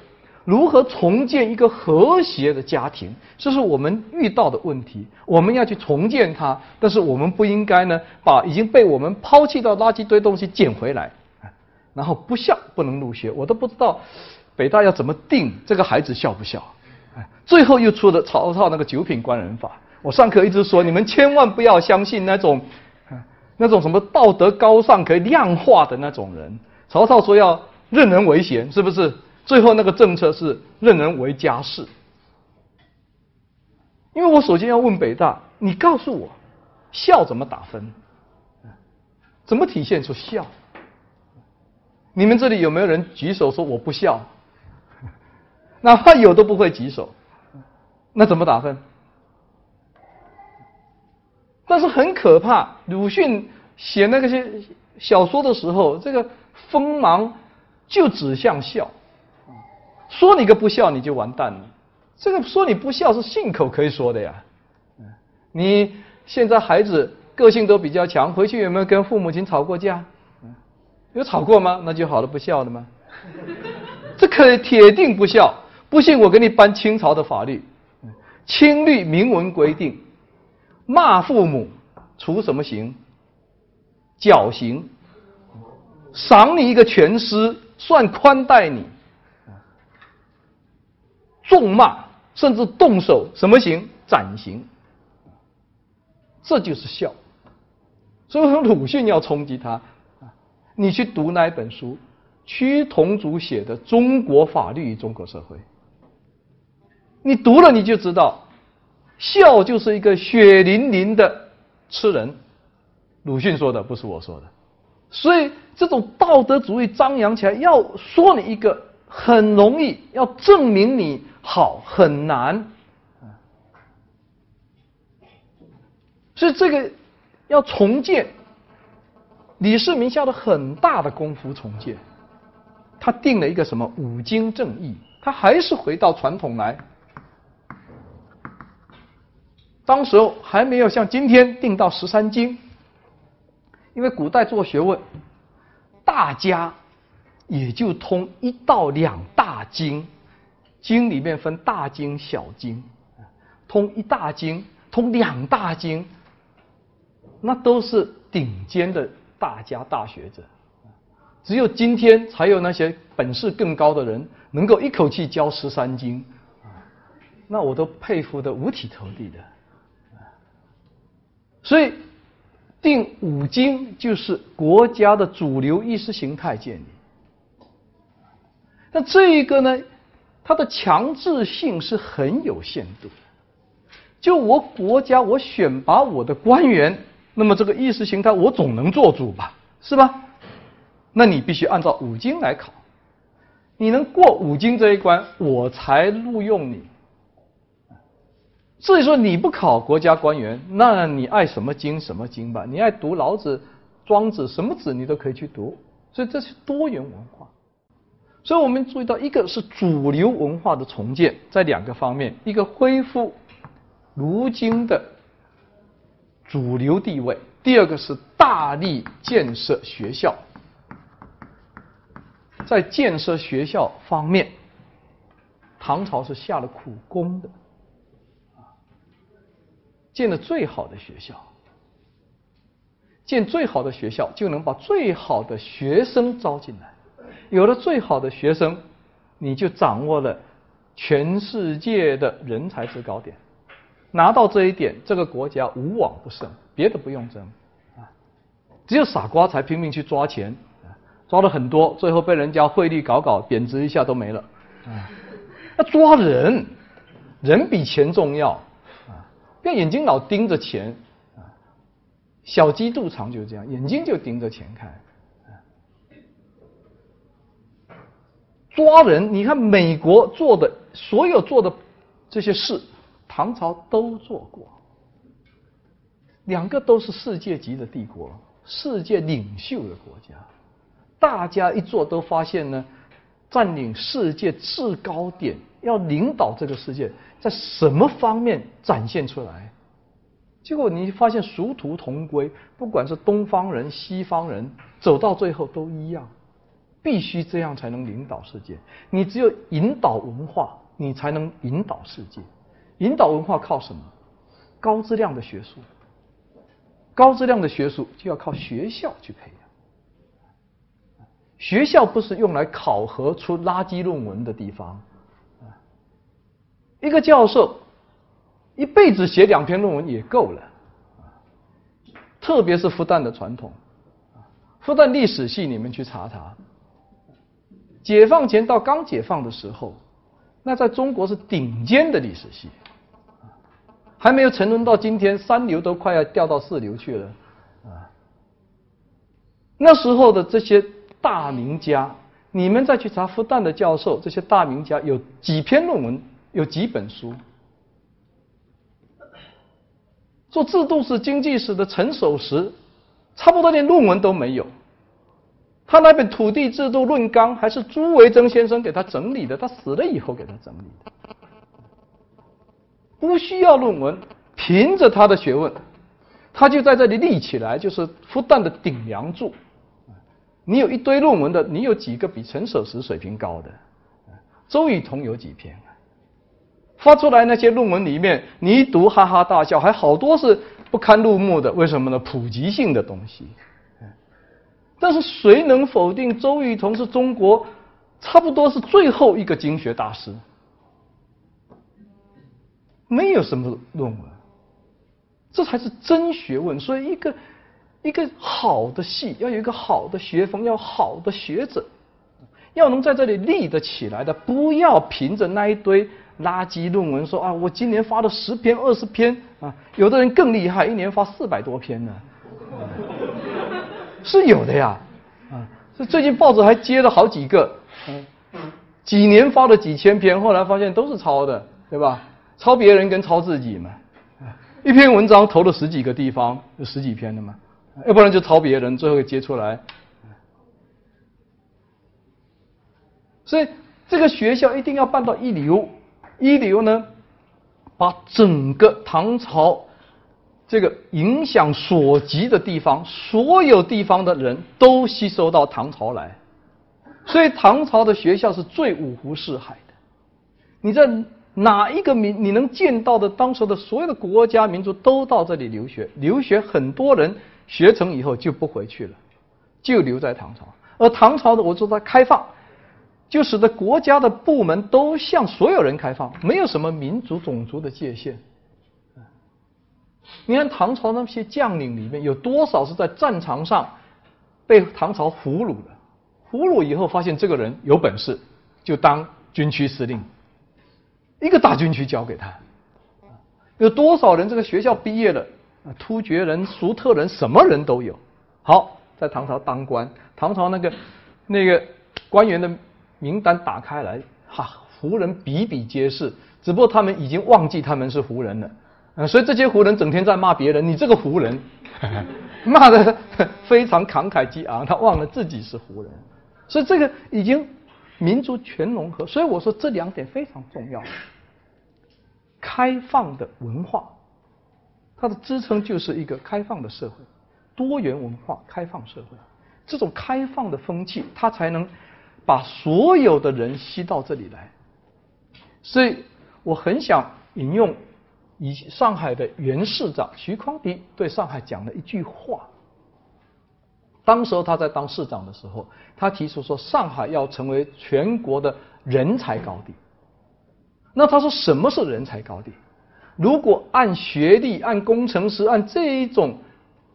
如何重建一个和谐的家庭？这是我们遇到的问题。我们要去重建它，但是我们不应该呢，把已经被我们抛弃到垃圾堆东西捡回来，然后不孝不能入学。我都不知道北大要怎么定这个孩子孝不孝。最后又出了曹操那个九品官人法。我上课一直说，你们千万不要相信那种那种什么道德高尚可以量化的那种人。曹操说要任人唯贤，是不是？最后那个政策是任人为家事，因为我首先要问北大，你告诉我孝怎么打分？怎么体现出孝？你们这里有没有人举手说我不孝？哪怕有都不会举手，那怎么打分？但是很可怕，鲁迅写那个些小说的时候，这个锋芒就指向孝，说你个不孝，你就完蛋了。这个说你不孝是信口可以说的呀。你现在孩子个性都比较强，回去有没有跟父母亲吵过架？有吵过吗？那就好了，不孝的吗？这可铁定不孝。不信我给你搬清朝的法律，清律明文规定，骂父母处什么刑？绞刑。赏你一个全尸，算宽待你。重骂甚至动手，什么刑？斩刑。这就是孝。所以说鲁迅要冲击他啊。你去读那一本书，屈同祖写的《中国法律与中国社会》，你读了你就知道，孝就是一个血淋淋的吃人。鲁迅说的不是我说的，所以这种道德主义张扬起来，要说你一个很容易，要证明你好很难。所以这个要重建。李世民下了很大的功夫重建，他定了一个什么五经正义，他还是回到传统来。当时候还没有像今天定到十三经，因为古代做学问，大家也就通一到两大经，经里面分大经小经，通一大经，通两大经，那都是顶尖的。大家大学者，只有今天才有那些本事更高的人能够一口气教十三经，那我都佩服的五体投地的。所以定五经就是国家的主流意识形态建立。那这一个呢，它的强制性是很有限度。就我国家，我选拔我的官员。那么这个意识形态，我总能做主吧，是吧？那你必须按照五经来考，你能过五经这一关，我才录用你。至于说你不考国家官员，那你爱什么经什么经吧，你爱读老子、庄子，什么子你都可以去读。所以这是多元文化。所以我们注意到，一个是主流文化的重建，在两个方面，一个恢复如今的。主流地位。第二个是大力建设学校，在建设学校方面，唐朝是下了苦功的，建了最好的学校，建最好的学校就能把最好的学生招进来，有了最好的学生，你就掌握了全世界的人才制高点。拿到这一点，这个国家无往不胜，别的不用争，啊，只有傻瓜才拼命去抓钱，抓了很多，最后被人家汇率搞搞贬值一下都没了，啊，那抓人，人比钱重要，啊，不要眼睛老盯着钱，啊，小鸡肚肠就是这样，眼睛就盯着钱看，抓人，你看美国做的所有做的这些事。唐朝都做过，两个都是世界级的帝国，世界领袖的国家，大家一做都发现呢，占领世界制高点，要领导这个世界，在什么方面展现出来？结果你发现殊途同归，不管是东方人、西方人，走到最后都一样，必须这样才能领导世界。你只有引导文化，你才能引导世界。引导文化靠什么？高质量的学术，高质量的学术就要靠学校去培养。学校不是用来考核出垃圾论文的地方。一个教授一辈子写两篇论文也够了。特别是复旦的传统，复旦历史系你们去查查，解放前到刚解放的时候，那在中国是顶尖的历史系。还没有沉沦到今天，三流都快要掉到四流去了，啊！那时候的这些大名家，你们再去查复旦的教授，这些大名家有几篇论文，有几本书，做制度史、经济史的陈守时，差不多连论文都没有。他那本《土地制度论纲》还是朱维铮先生给他整理的，他死了以后给他整理的，不需要论文，凭着他的学问，他就在这里立起来，就是复旦的顶梁柱。你有一堆论文的，你有几个比陈守时水平高的？周雨彤有几篇？发出来那些论文里面，你一读哈哈大笑，还好多是不堪入目的。为什么呢？普及性的东西。但是谁能否定周雨彤是中国差不多是最后一个经学大师？没有什么论文，这才是真学问。所以，一个一个好的系要有一个好的学风，要好的学者，要能在这里立得起来的，不要凭着那一堆。垃圾论文说啊，我今年发了十篇、二十篇啊，有的人更厉害，一年发四百多篇呢，是有的呀，啊，这最近报纸还接了好几个，嗯，几年发了几千篇，后来发现都是抄的，对吧？抄别人跟抄自己嘛，一篇文章投了十几个地方，有十几篇的嘛，要不然就抄别人，最后接出来，所以这个学校一定要办到一流。一流呢，把整个唐朝这个影响所及的地方，所有地方的人都吸收到唐朝来，所以唐朝的学校是最五湖四海的。你在哪一个民你能见到的，当时的所有的国家民族都到这里留学，留学很多人学成以后就不回去了，就留在唐朝。而唐朝的，我说它开放。就使得国家的部门都向所有人开放，没有什么民族种族的界限。你看唐朝那些将领里面有多少是在战场上被唐朝俘虏的？俘虏以后发现这个人有本事，就当军区司令，一个大军区交给他。有多少人这个学校毕业了，突厥人、粟特人，什么人都有。好，在唐朝当官，唐朝那个那个官员的。名单打开来，哈，胡人比比皆是。只不过他们已经忘记他们是胡人了，啊，所以这些胡人整天在骂别人，你这个胡人，骂的 非常慷慨激昂，他忘了自己是胡人。所以这个已经民族全融合。所以我说这两点非常重要。开放的文化，它的支撑就是一个开放的社会，多元文化开放社会，这种开放的风气，它才能。把所有的人吸到这里来，所以我很想引用以上海的原市长徐匡迪对上海讲了一句话。当时候他在当市长的时候，他提出说上海要成为全国的人才高地。那他说什么是人才高地？如果按学历、按工程师、按这一种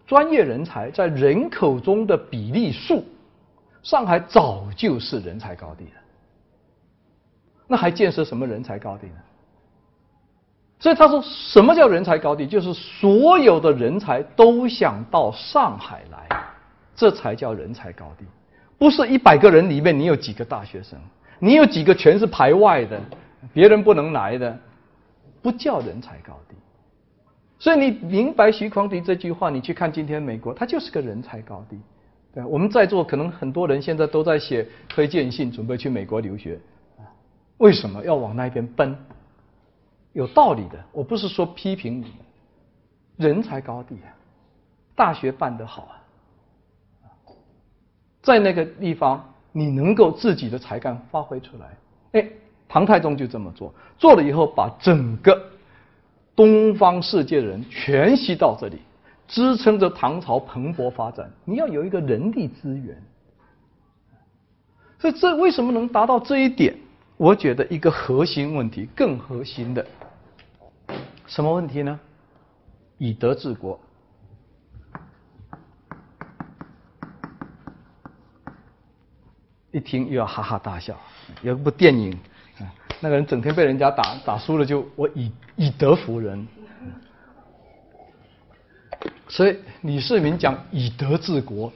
专业人才在人口中的比例数。上海早就是人才高地了，那还建设什么人才高地呢？所以他说，什么叫人才高地？就是所有的人才都想到上海来，这才叫人才高地。不是一百个人里面你有几个大学生，你有几个全是排外的，别人不能来的，不叫人才高地。所以你明白徐匡迪这句话，你去看今天美国，它就是个人才高地。对，我们在座可能很多人现在都在写推荐信，准备去美国留学。为什么要往那边奔？有道理的，我不是说批评你们，人才高地啊，大学办得好啊，在那个地方你能够自己的才干发挥出来。哎，唐太宗就这么做，做了以后把整个东方世界人全吸到这里。支撑着唐朝蓬勃发展，你要有一个人力资源。所以这为什么能达到这一点？我觉得一个核心问题，更核心的什么问题呢？以德治国。一听又要哈哈大笑。有一部电影，那个人整天被人家打，打输了就我以以德服人。所以李世民讲以德治国，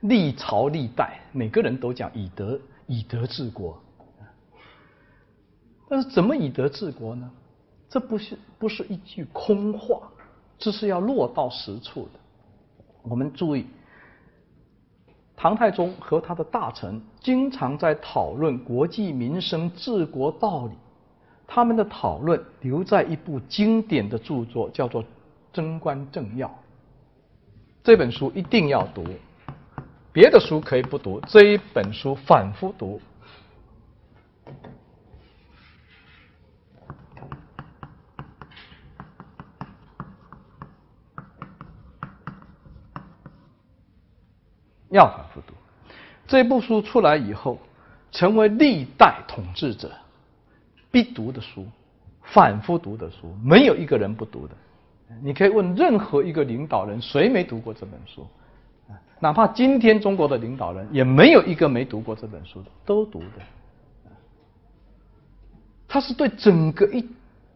历朝历代每个人都讲以德以德治国。但是怎么以德治国呢？这不是不是一句空话，这是要落到实处的。我们注意，唐太宗和他的大臣经常在讨论国计民生、治国道理。他们的讨论留在一部经典的著作，叫做《贞观政要》。这本书一定要读，别的书可以不读，这一本书反复读。要反复读，这部书出来以后，成为历代统治者必读的书，反复读的书，没有一个人不读的。你可以问任何一个领导人，谁没读过这本书？哪怕今天中国的领导人，也没有一个没读过这本书的，都读的。他是对整个一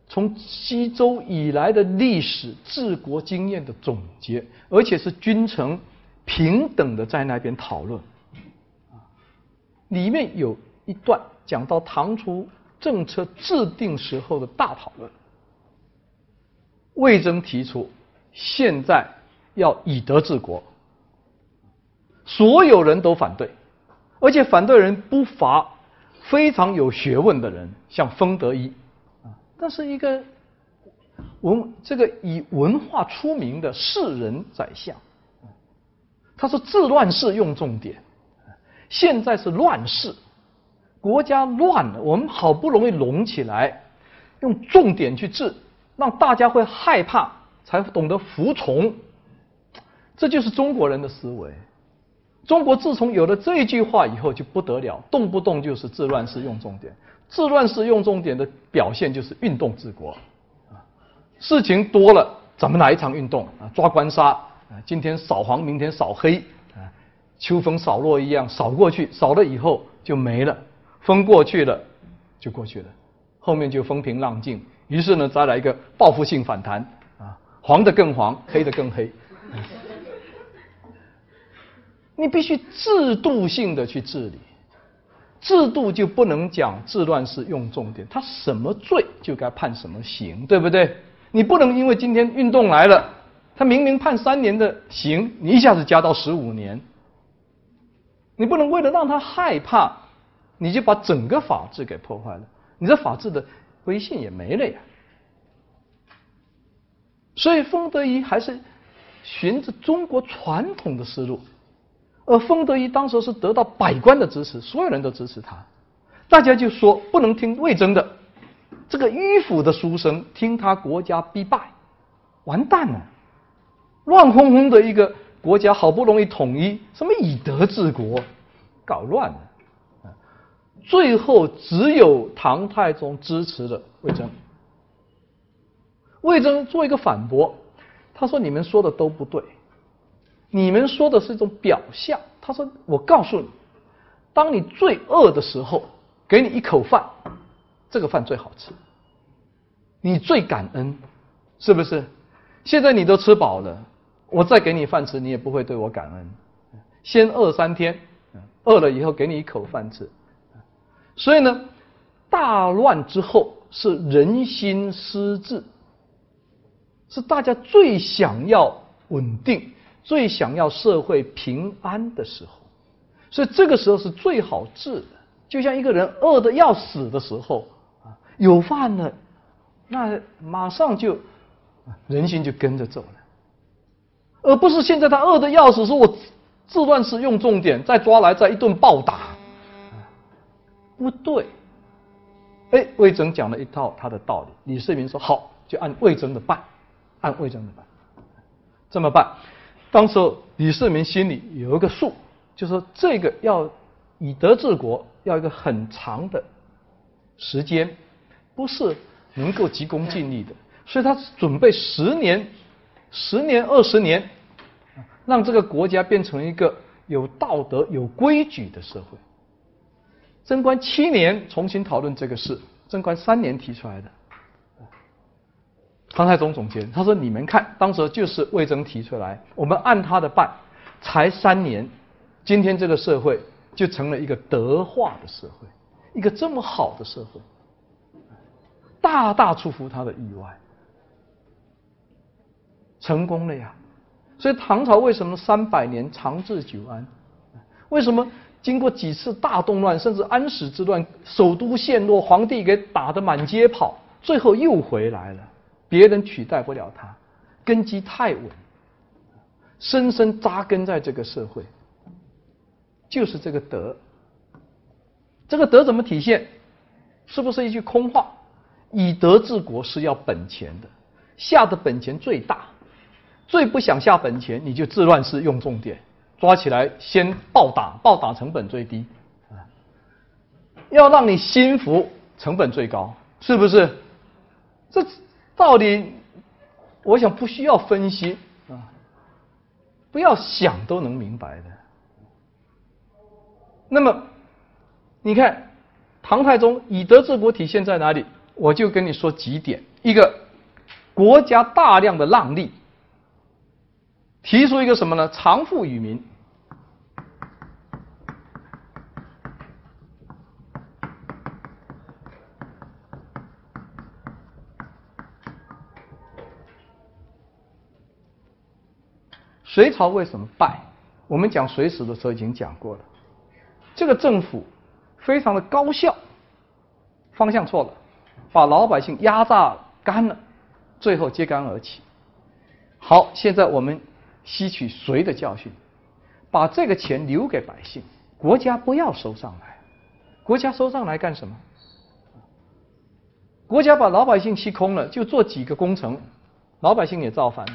从西周以来的历史治国经验的总结，而且是君臣。平等的在那边讨论，里面有一段讲到唐初政策制定时候的大讨论。魏征提出现在要以德治国，所有人都反对，而且反对人不乏非常有学问的人，像封德一啊，但是一个文这个以文化出名的士人宰相。他说：“治乱世用重点，现在是乱世，国家乱了，我们好不容易拢起来，用重点去治，让大家会害怕，才懂得服从。这就是中国人的思维。中国自从有了这句话以后，就不得了，动不动就是治乱世用重点。治乱世用重点的表现就是运动治国，事情多了，咱们来一场运动啊，抓官杀。”啊，今天扫黄，明天扫黑，啊，秋风扫落一样扫过去，扫了以后就没了，风过去了就过去了，后面就风平浪静。于是呢，再来一个报复性反弹，啊，黄的更黄，黑的更黑。你必须制度性的去治理，制度就不能讲治乱世用重点，他什么罪就该判什么刑，对不对？你不能因为今天运动来了。他明明判三年的刑，你一下子加到十五年，你不能为了让他害怕，你就把整个法治给破坏了，你这法治的威信也没了呀。所以封德仪还是循着中国传统的思路，而封德仪当时是得到百官的支持，所有人都支持他，大家就说不能听魏征的，这个迂腐的书生听他国家必败，完蛋了。乱哄哄的一个国家，好不容易统一，什么以德治国，搞乱了。最后只有唐太宗支持了魏征。魏征做一个反驳，他说：“你们说的都不对，你们说的是一种表象。”他说：“我告诉你，当你最饿的时候，给你一口饭，这个饭最好吃，你最感恩，是不是？现在你都吃饱了。”我再给你饭吃，你也不会对我感恩。先饿三天，饿了以后给你一口饭吃。所以呢，大乱之后是人心失治，是大家最想要稳定、最想要社会平安的时候。所以这个时候是最好治的。就像一个人饿的要死的时候啊，有饭了，那马上就人心就跟着走了。而不是现在他饿的要死，说我治乱世用重点，再抓来再一顿暴打，不对。哎，魏征讲了一套他的道理，李世民说好，就按魏征的办，按魏征的办，这么办。当时李世民心里有一个数，就说这个要以德治国，要一个很长的时间，不是能够急功近利的，所以他准备十年、十年、二十年。让这个国家变成一个有道德、有规矩的社会。贞观七年重新讨论这个事，贞观三年提出来的。唐太宗总结，他说：“你们看，当时就是魏征提出来，我们按他的办，才三年，今天这个社会就成了一个德化的社会，一个这么好的社会，大大出乎他的意外。”成功了呀。所以唐朝为什么三百年长治久安？为什么经过几次大动乱，甚至安史之乱，首都陷落，皇帝给打得满街跑，最后又回来了？别人取代不了他，根基太稳，深深扎根在这个社会，就是这个德。这个德怎么体现？是不是一句空话？以德治国是要本钱的，下的本钱最大。最不想下本钱，你就治乱世用重点，抓起来先暴打，暴打成本最低。要让你心服，成本最高，是不是？这道理，我想不需要分析啊，不要想都能明白的。那么，你看唐太宗以德治国体现在哪里？我就跟你说几点：一个，国家大量的让利。提出一个什么呢？常富于民。隋朝为什么败？我们讲隋史的时候已经讲过了。这个政府非常的高效，方向错了，把老百姓压榨干了，最后揭竿而起。好，现在我们。吸取隋的教训，把这个钱留给百姓，国家不要收上来。国家收上来干什么？国家把老百姓吸空了，就做几个工程，老百姓也造反。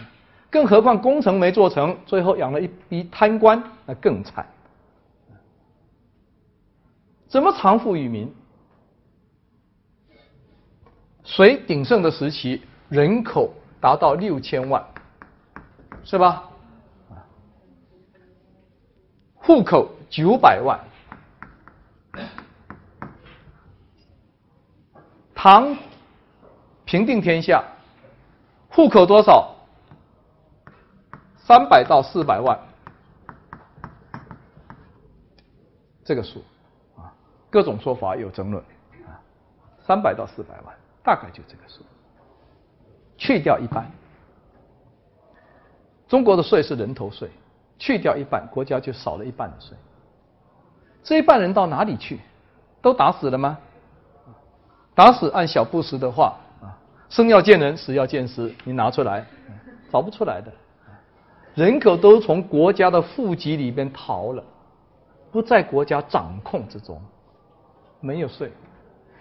更何况工程没做成，最后养了一批贪官，那更惨。怎么藏富于民？隋鼎盛的时期，人口达到六千万，是吧？户口九百万，唐平定天下，户口多少？三百到四百万，这个数啊，各种说法有争论啊，三百到四百万，大概就这个数，去掉一半，中国的税是人头税。去掉一半，国家就少了一半的税。这一半人到哪里去？都打死了吗？打死按小布什的话啊，生要见人，死要见尸，你拿出来找不出来的。人口都从国家的户籍里边逃了，不在国家掌控之中，没有税。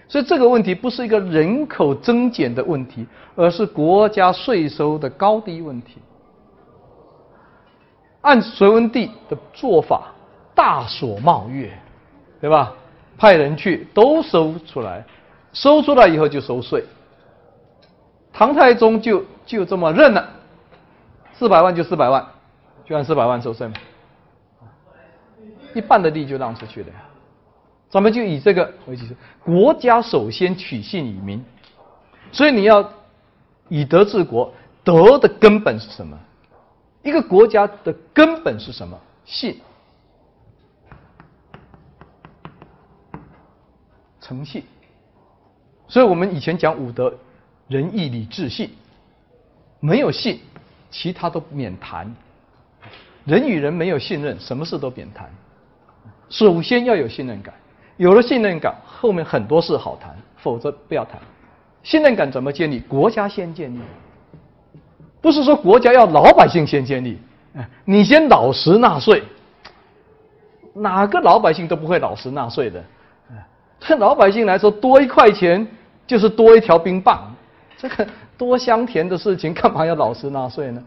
所以这个问题不是一个人口增减的问题，而是国家税收的高低问题。按隋文帝的做法，大所冒月，对吧？派人去都收出来，收出来以后就收税。唐太宗就就这么认了，四百万就四百万，就按四百万收税嘛，一半的地就让出去了呀。咱们就以这个为基础，国家首先取信于民，所以你要以德治国，德的根本是什么？一个国家的根本是什么？信、诚信。所以我们以前讲五德：仁义礼智信。没有信，其他都免谈。人与人没有信任，什么事都免谈。首先要有信任感，有了信任感，后面很多事好谈，否则不要谈。信任感怎么建立？国家先建立。不是说国家要老百姓先建立，你先老实纳税，哪个老百姓都不会老实纳税的。对老百姓来说，多一块钱就是多一条冰棒，这个多香甜的事情，干嘛要老实纳税呢？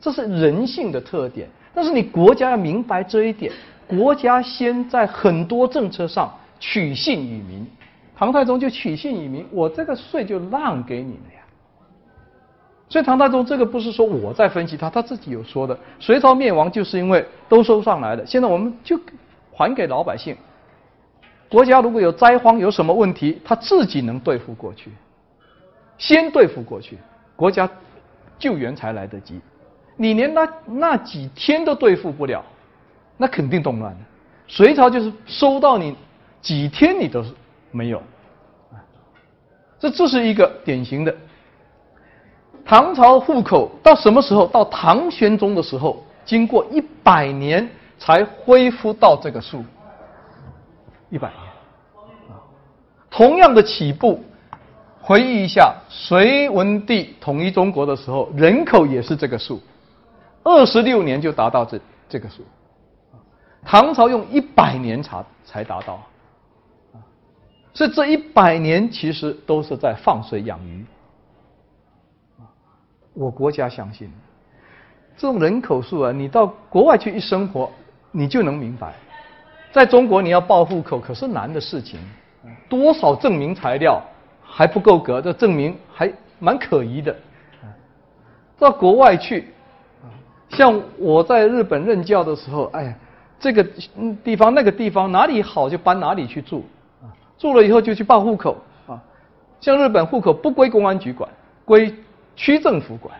这是人性的特点。但是你国家要明白这一点，国家先在很多政策上取信于民。唐太宗就取信于民，我这个税就让给你了呀。所以唐太宗这个不是说我在分析他，他自己有说的。隋朝灭亡就是因为都收上来了，现在我们就还给老百姓。国家如果有灾荒有什么问题，他自己能对付过去，先对付过去，国家救援才来得及。你连那那几天都对付不了，那肯定动乱的。隋朝就是收到你几天你都没有，这这是一个典型的。唐朝户口到什么时候？到唐玄宗的时候，经过一百年才恢复到这个数。一百年，啊，同样的起步，回忆一下，隋文帝统一中国的时候，人口也是这个数，二十六年就达到这这个数，唐朝用一百年才才达到，所以这一百年其实都是在放水养鱼。我国家相信，这种人口数啊，你到国外去一生活，你就能明白。在中国你要报户口可是难的事情，多少证明材料还不够格，这证明还蛮可疑的。到国外去，像我在日本任教的时候，哎，这个地方那个地方哪里好就搬哪里去住，住了以后就去报户口啊。像日本户口不归公安局管，归。区政府管，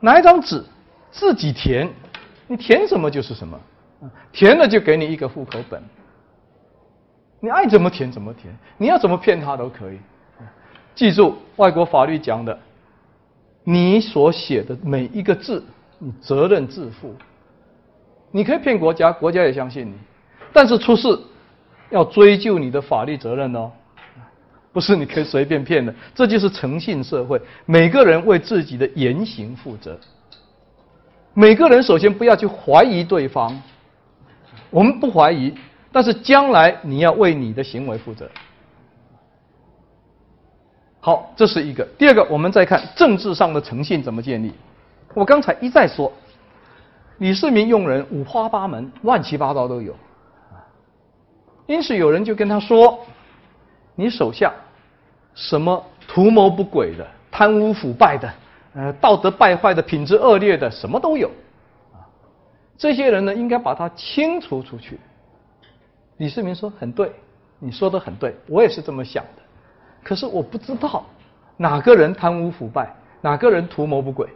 拿一张纸自己填，你填什么就是什么，填了就给你一个户口本，你爱怎么填怎么填，你要怎么骗他都可以。记住，外国法律讲的，你所写的每一个字，你责任自负。你可以骗国家，国家也相信你，但是出事要追究你的法律责任哦。不是你可以随便骗的，这就是诚信社会。每个人为自己的言行负责。每个人首先不要去怀疑对方，我们不怀疑，但是将来你要为你的行为负责。好，这是一个。第二个，我们再看政治上的诚信怎么建立。我刚才一再说，李世民用人五花八门，乱七八糟都有。因此有人就跟他说：“你手下。”什么图谋不轨的、贪污腐败的、呃道德败坏的、品质恶劣的，什么都有。啊，这些人呢，应该把他清除出去。李世民说：“很对，你说的很对，我也是这么想的。可是我不知道哪个人贪污腐败，哪个人图谋不轨，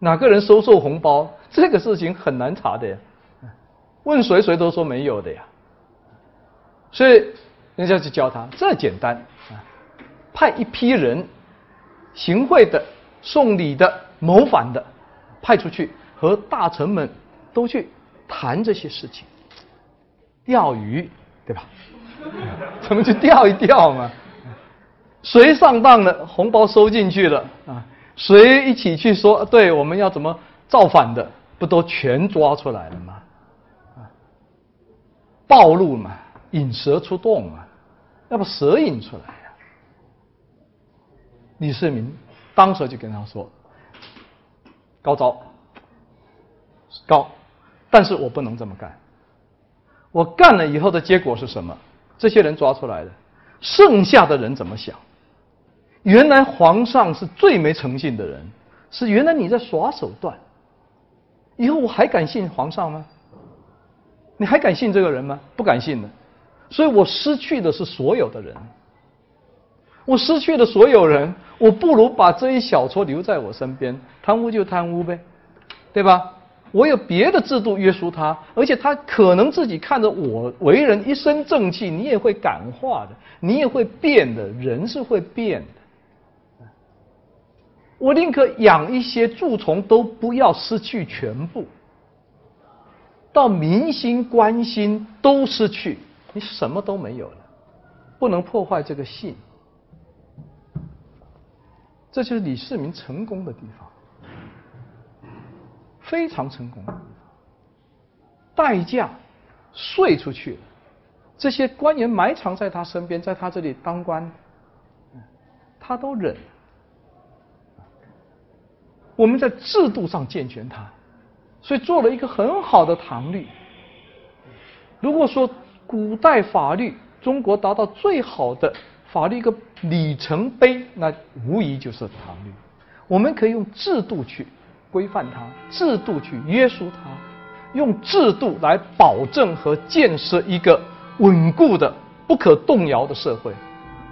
哪个人收受红包，这个事情很难查的呀。问谁谁都说没有的呀。所以人家就教他，这简单啊。”派一批人，行贿的、送礼的、谋反的，派出去和大臣们都去谈这些事情，钓鱼，对吧？怎么去钓一钓嘛？谁上当了，红包收进去了啊？谁一起去说对，我们要怎么造反的，不都全抓出来了吗？啊，暴露嘛，引蛇出洞嘛，要把蛇引出来呀。李世民当时就跟他说：“高招，高，但是我不能这么干。我干了以后的结果是什么？这些人抓出来的，剩下的人怎么想？原来皇上是最没诚信的人，是原来你在耍手段。以后我还敢信皇上吗？你还敢信这个人吗？不敢信的。所以我失去的是所有的人。”我失去了所有人，我不如把这一小撮留在我身边，贪污就贪污呗，对吧？我有别的制度约束他，而且他可能自己看着我为人一身正气，你也会感化的，你也会变的，人是会变的。我宁可养一些蛀虫，都不要失去全部。到民心关心都失去，你什么都没有了，不能破坏这个信。这就是李世民成功的地方，非常成功。代价税出去了，这些官员埋藏在他身边，在他这里当官，他都忍。我们在制度上健全他，所以做了一个很好的唐律。如果说古代法律中国达到最好的。法律一个里程碑，那无疑就是唐律。我们可以用制度去规范它，制度去约束它，用制度来保证和建设一个稳固的、不可动摇的社会。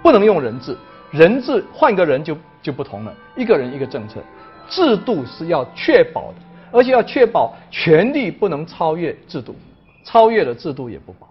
不能用人治，人治换个人就就不同了。一个人一个政策，制度是要确保的，而且要确保权力不能超越制度，超越了制度也不保。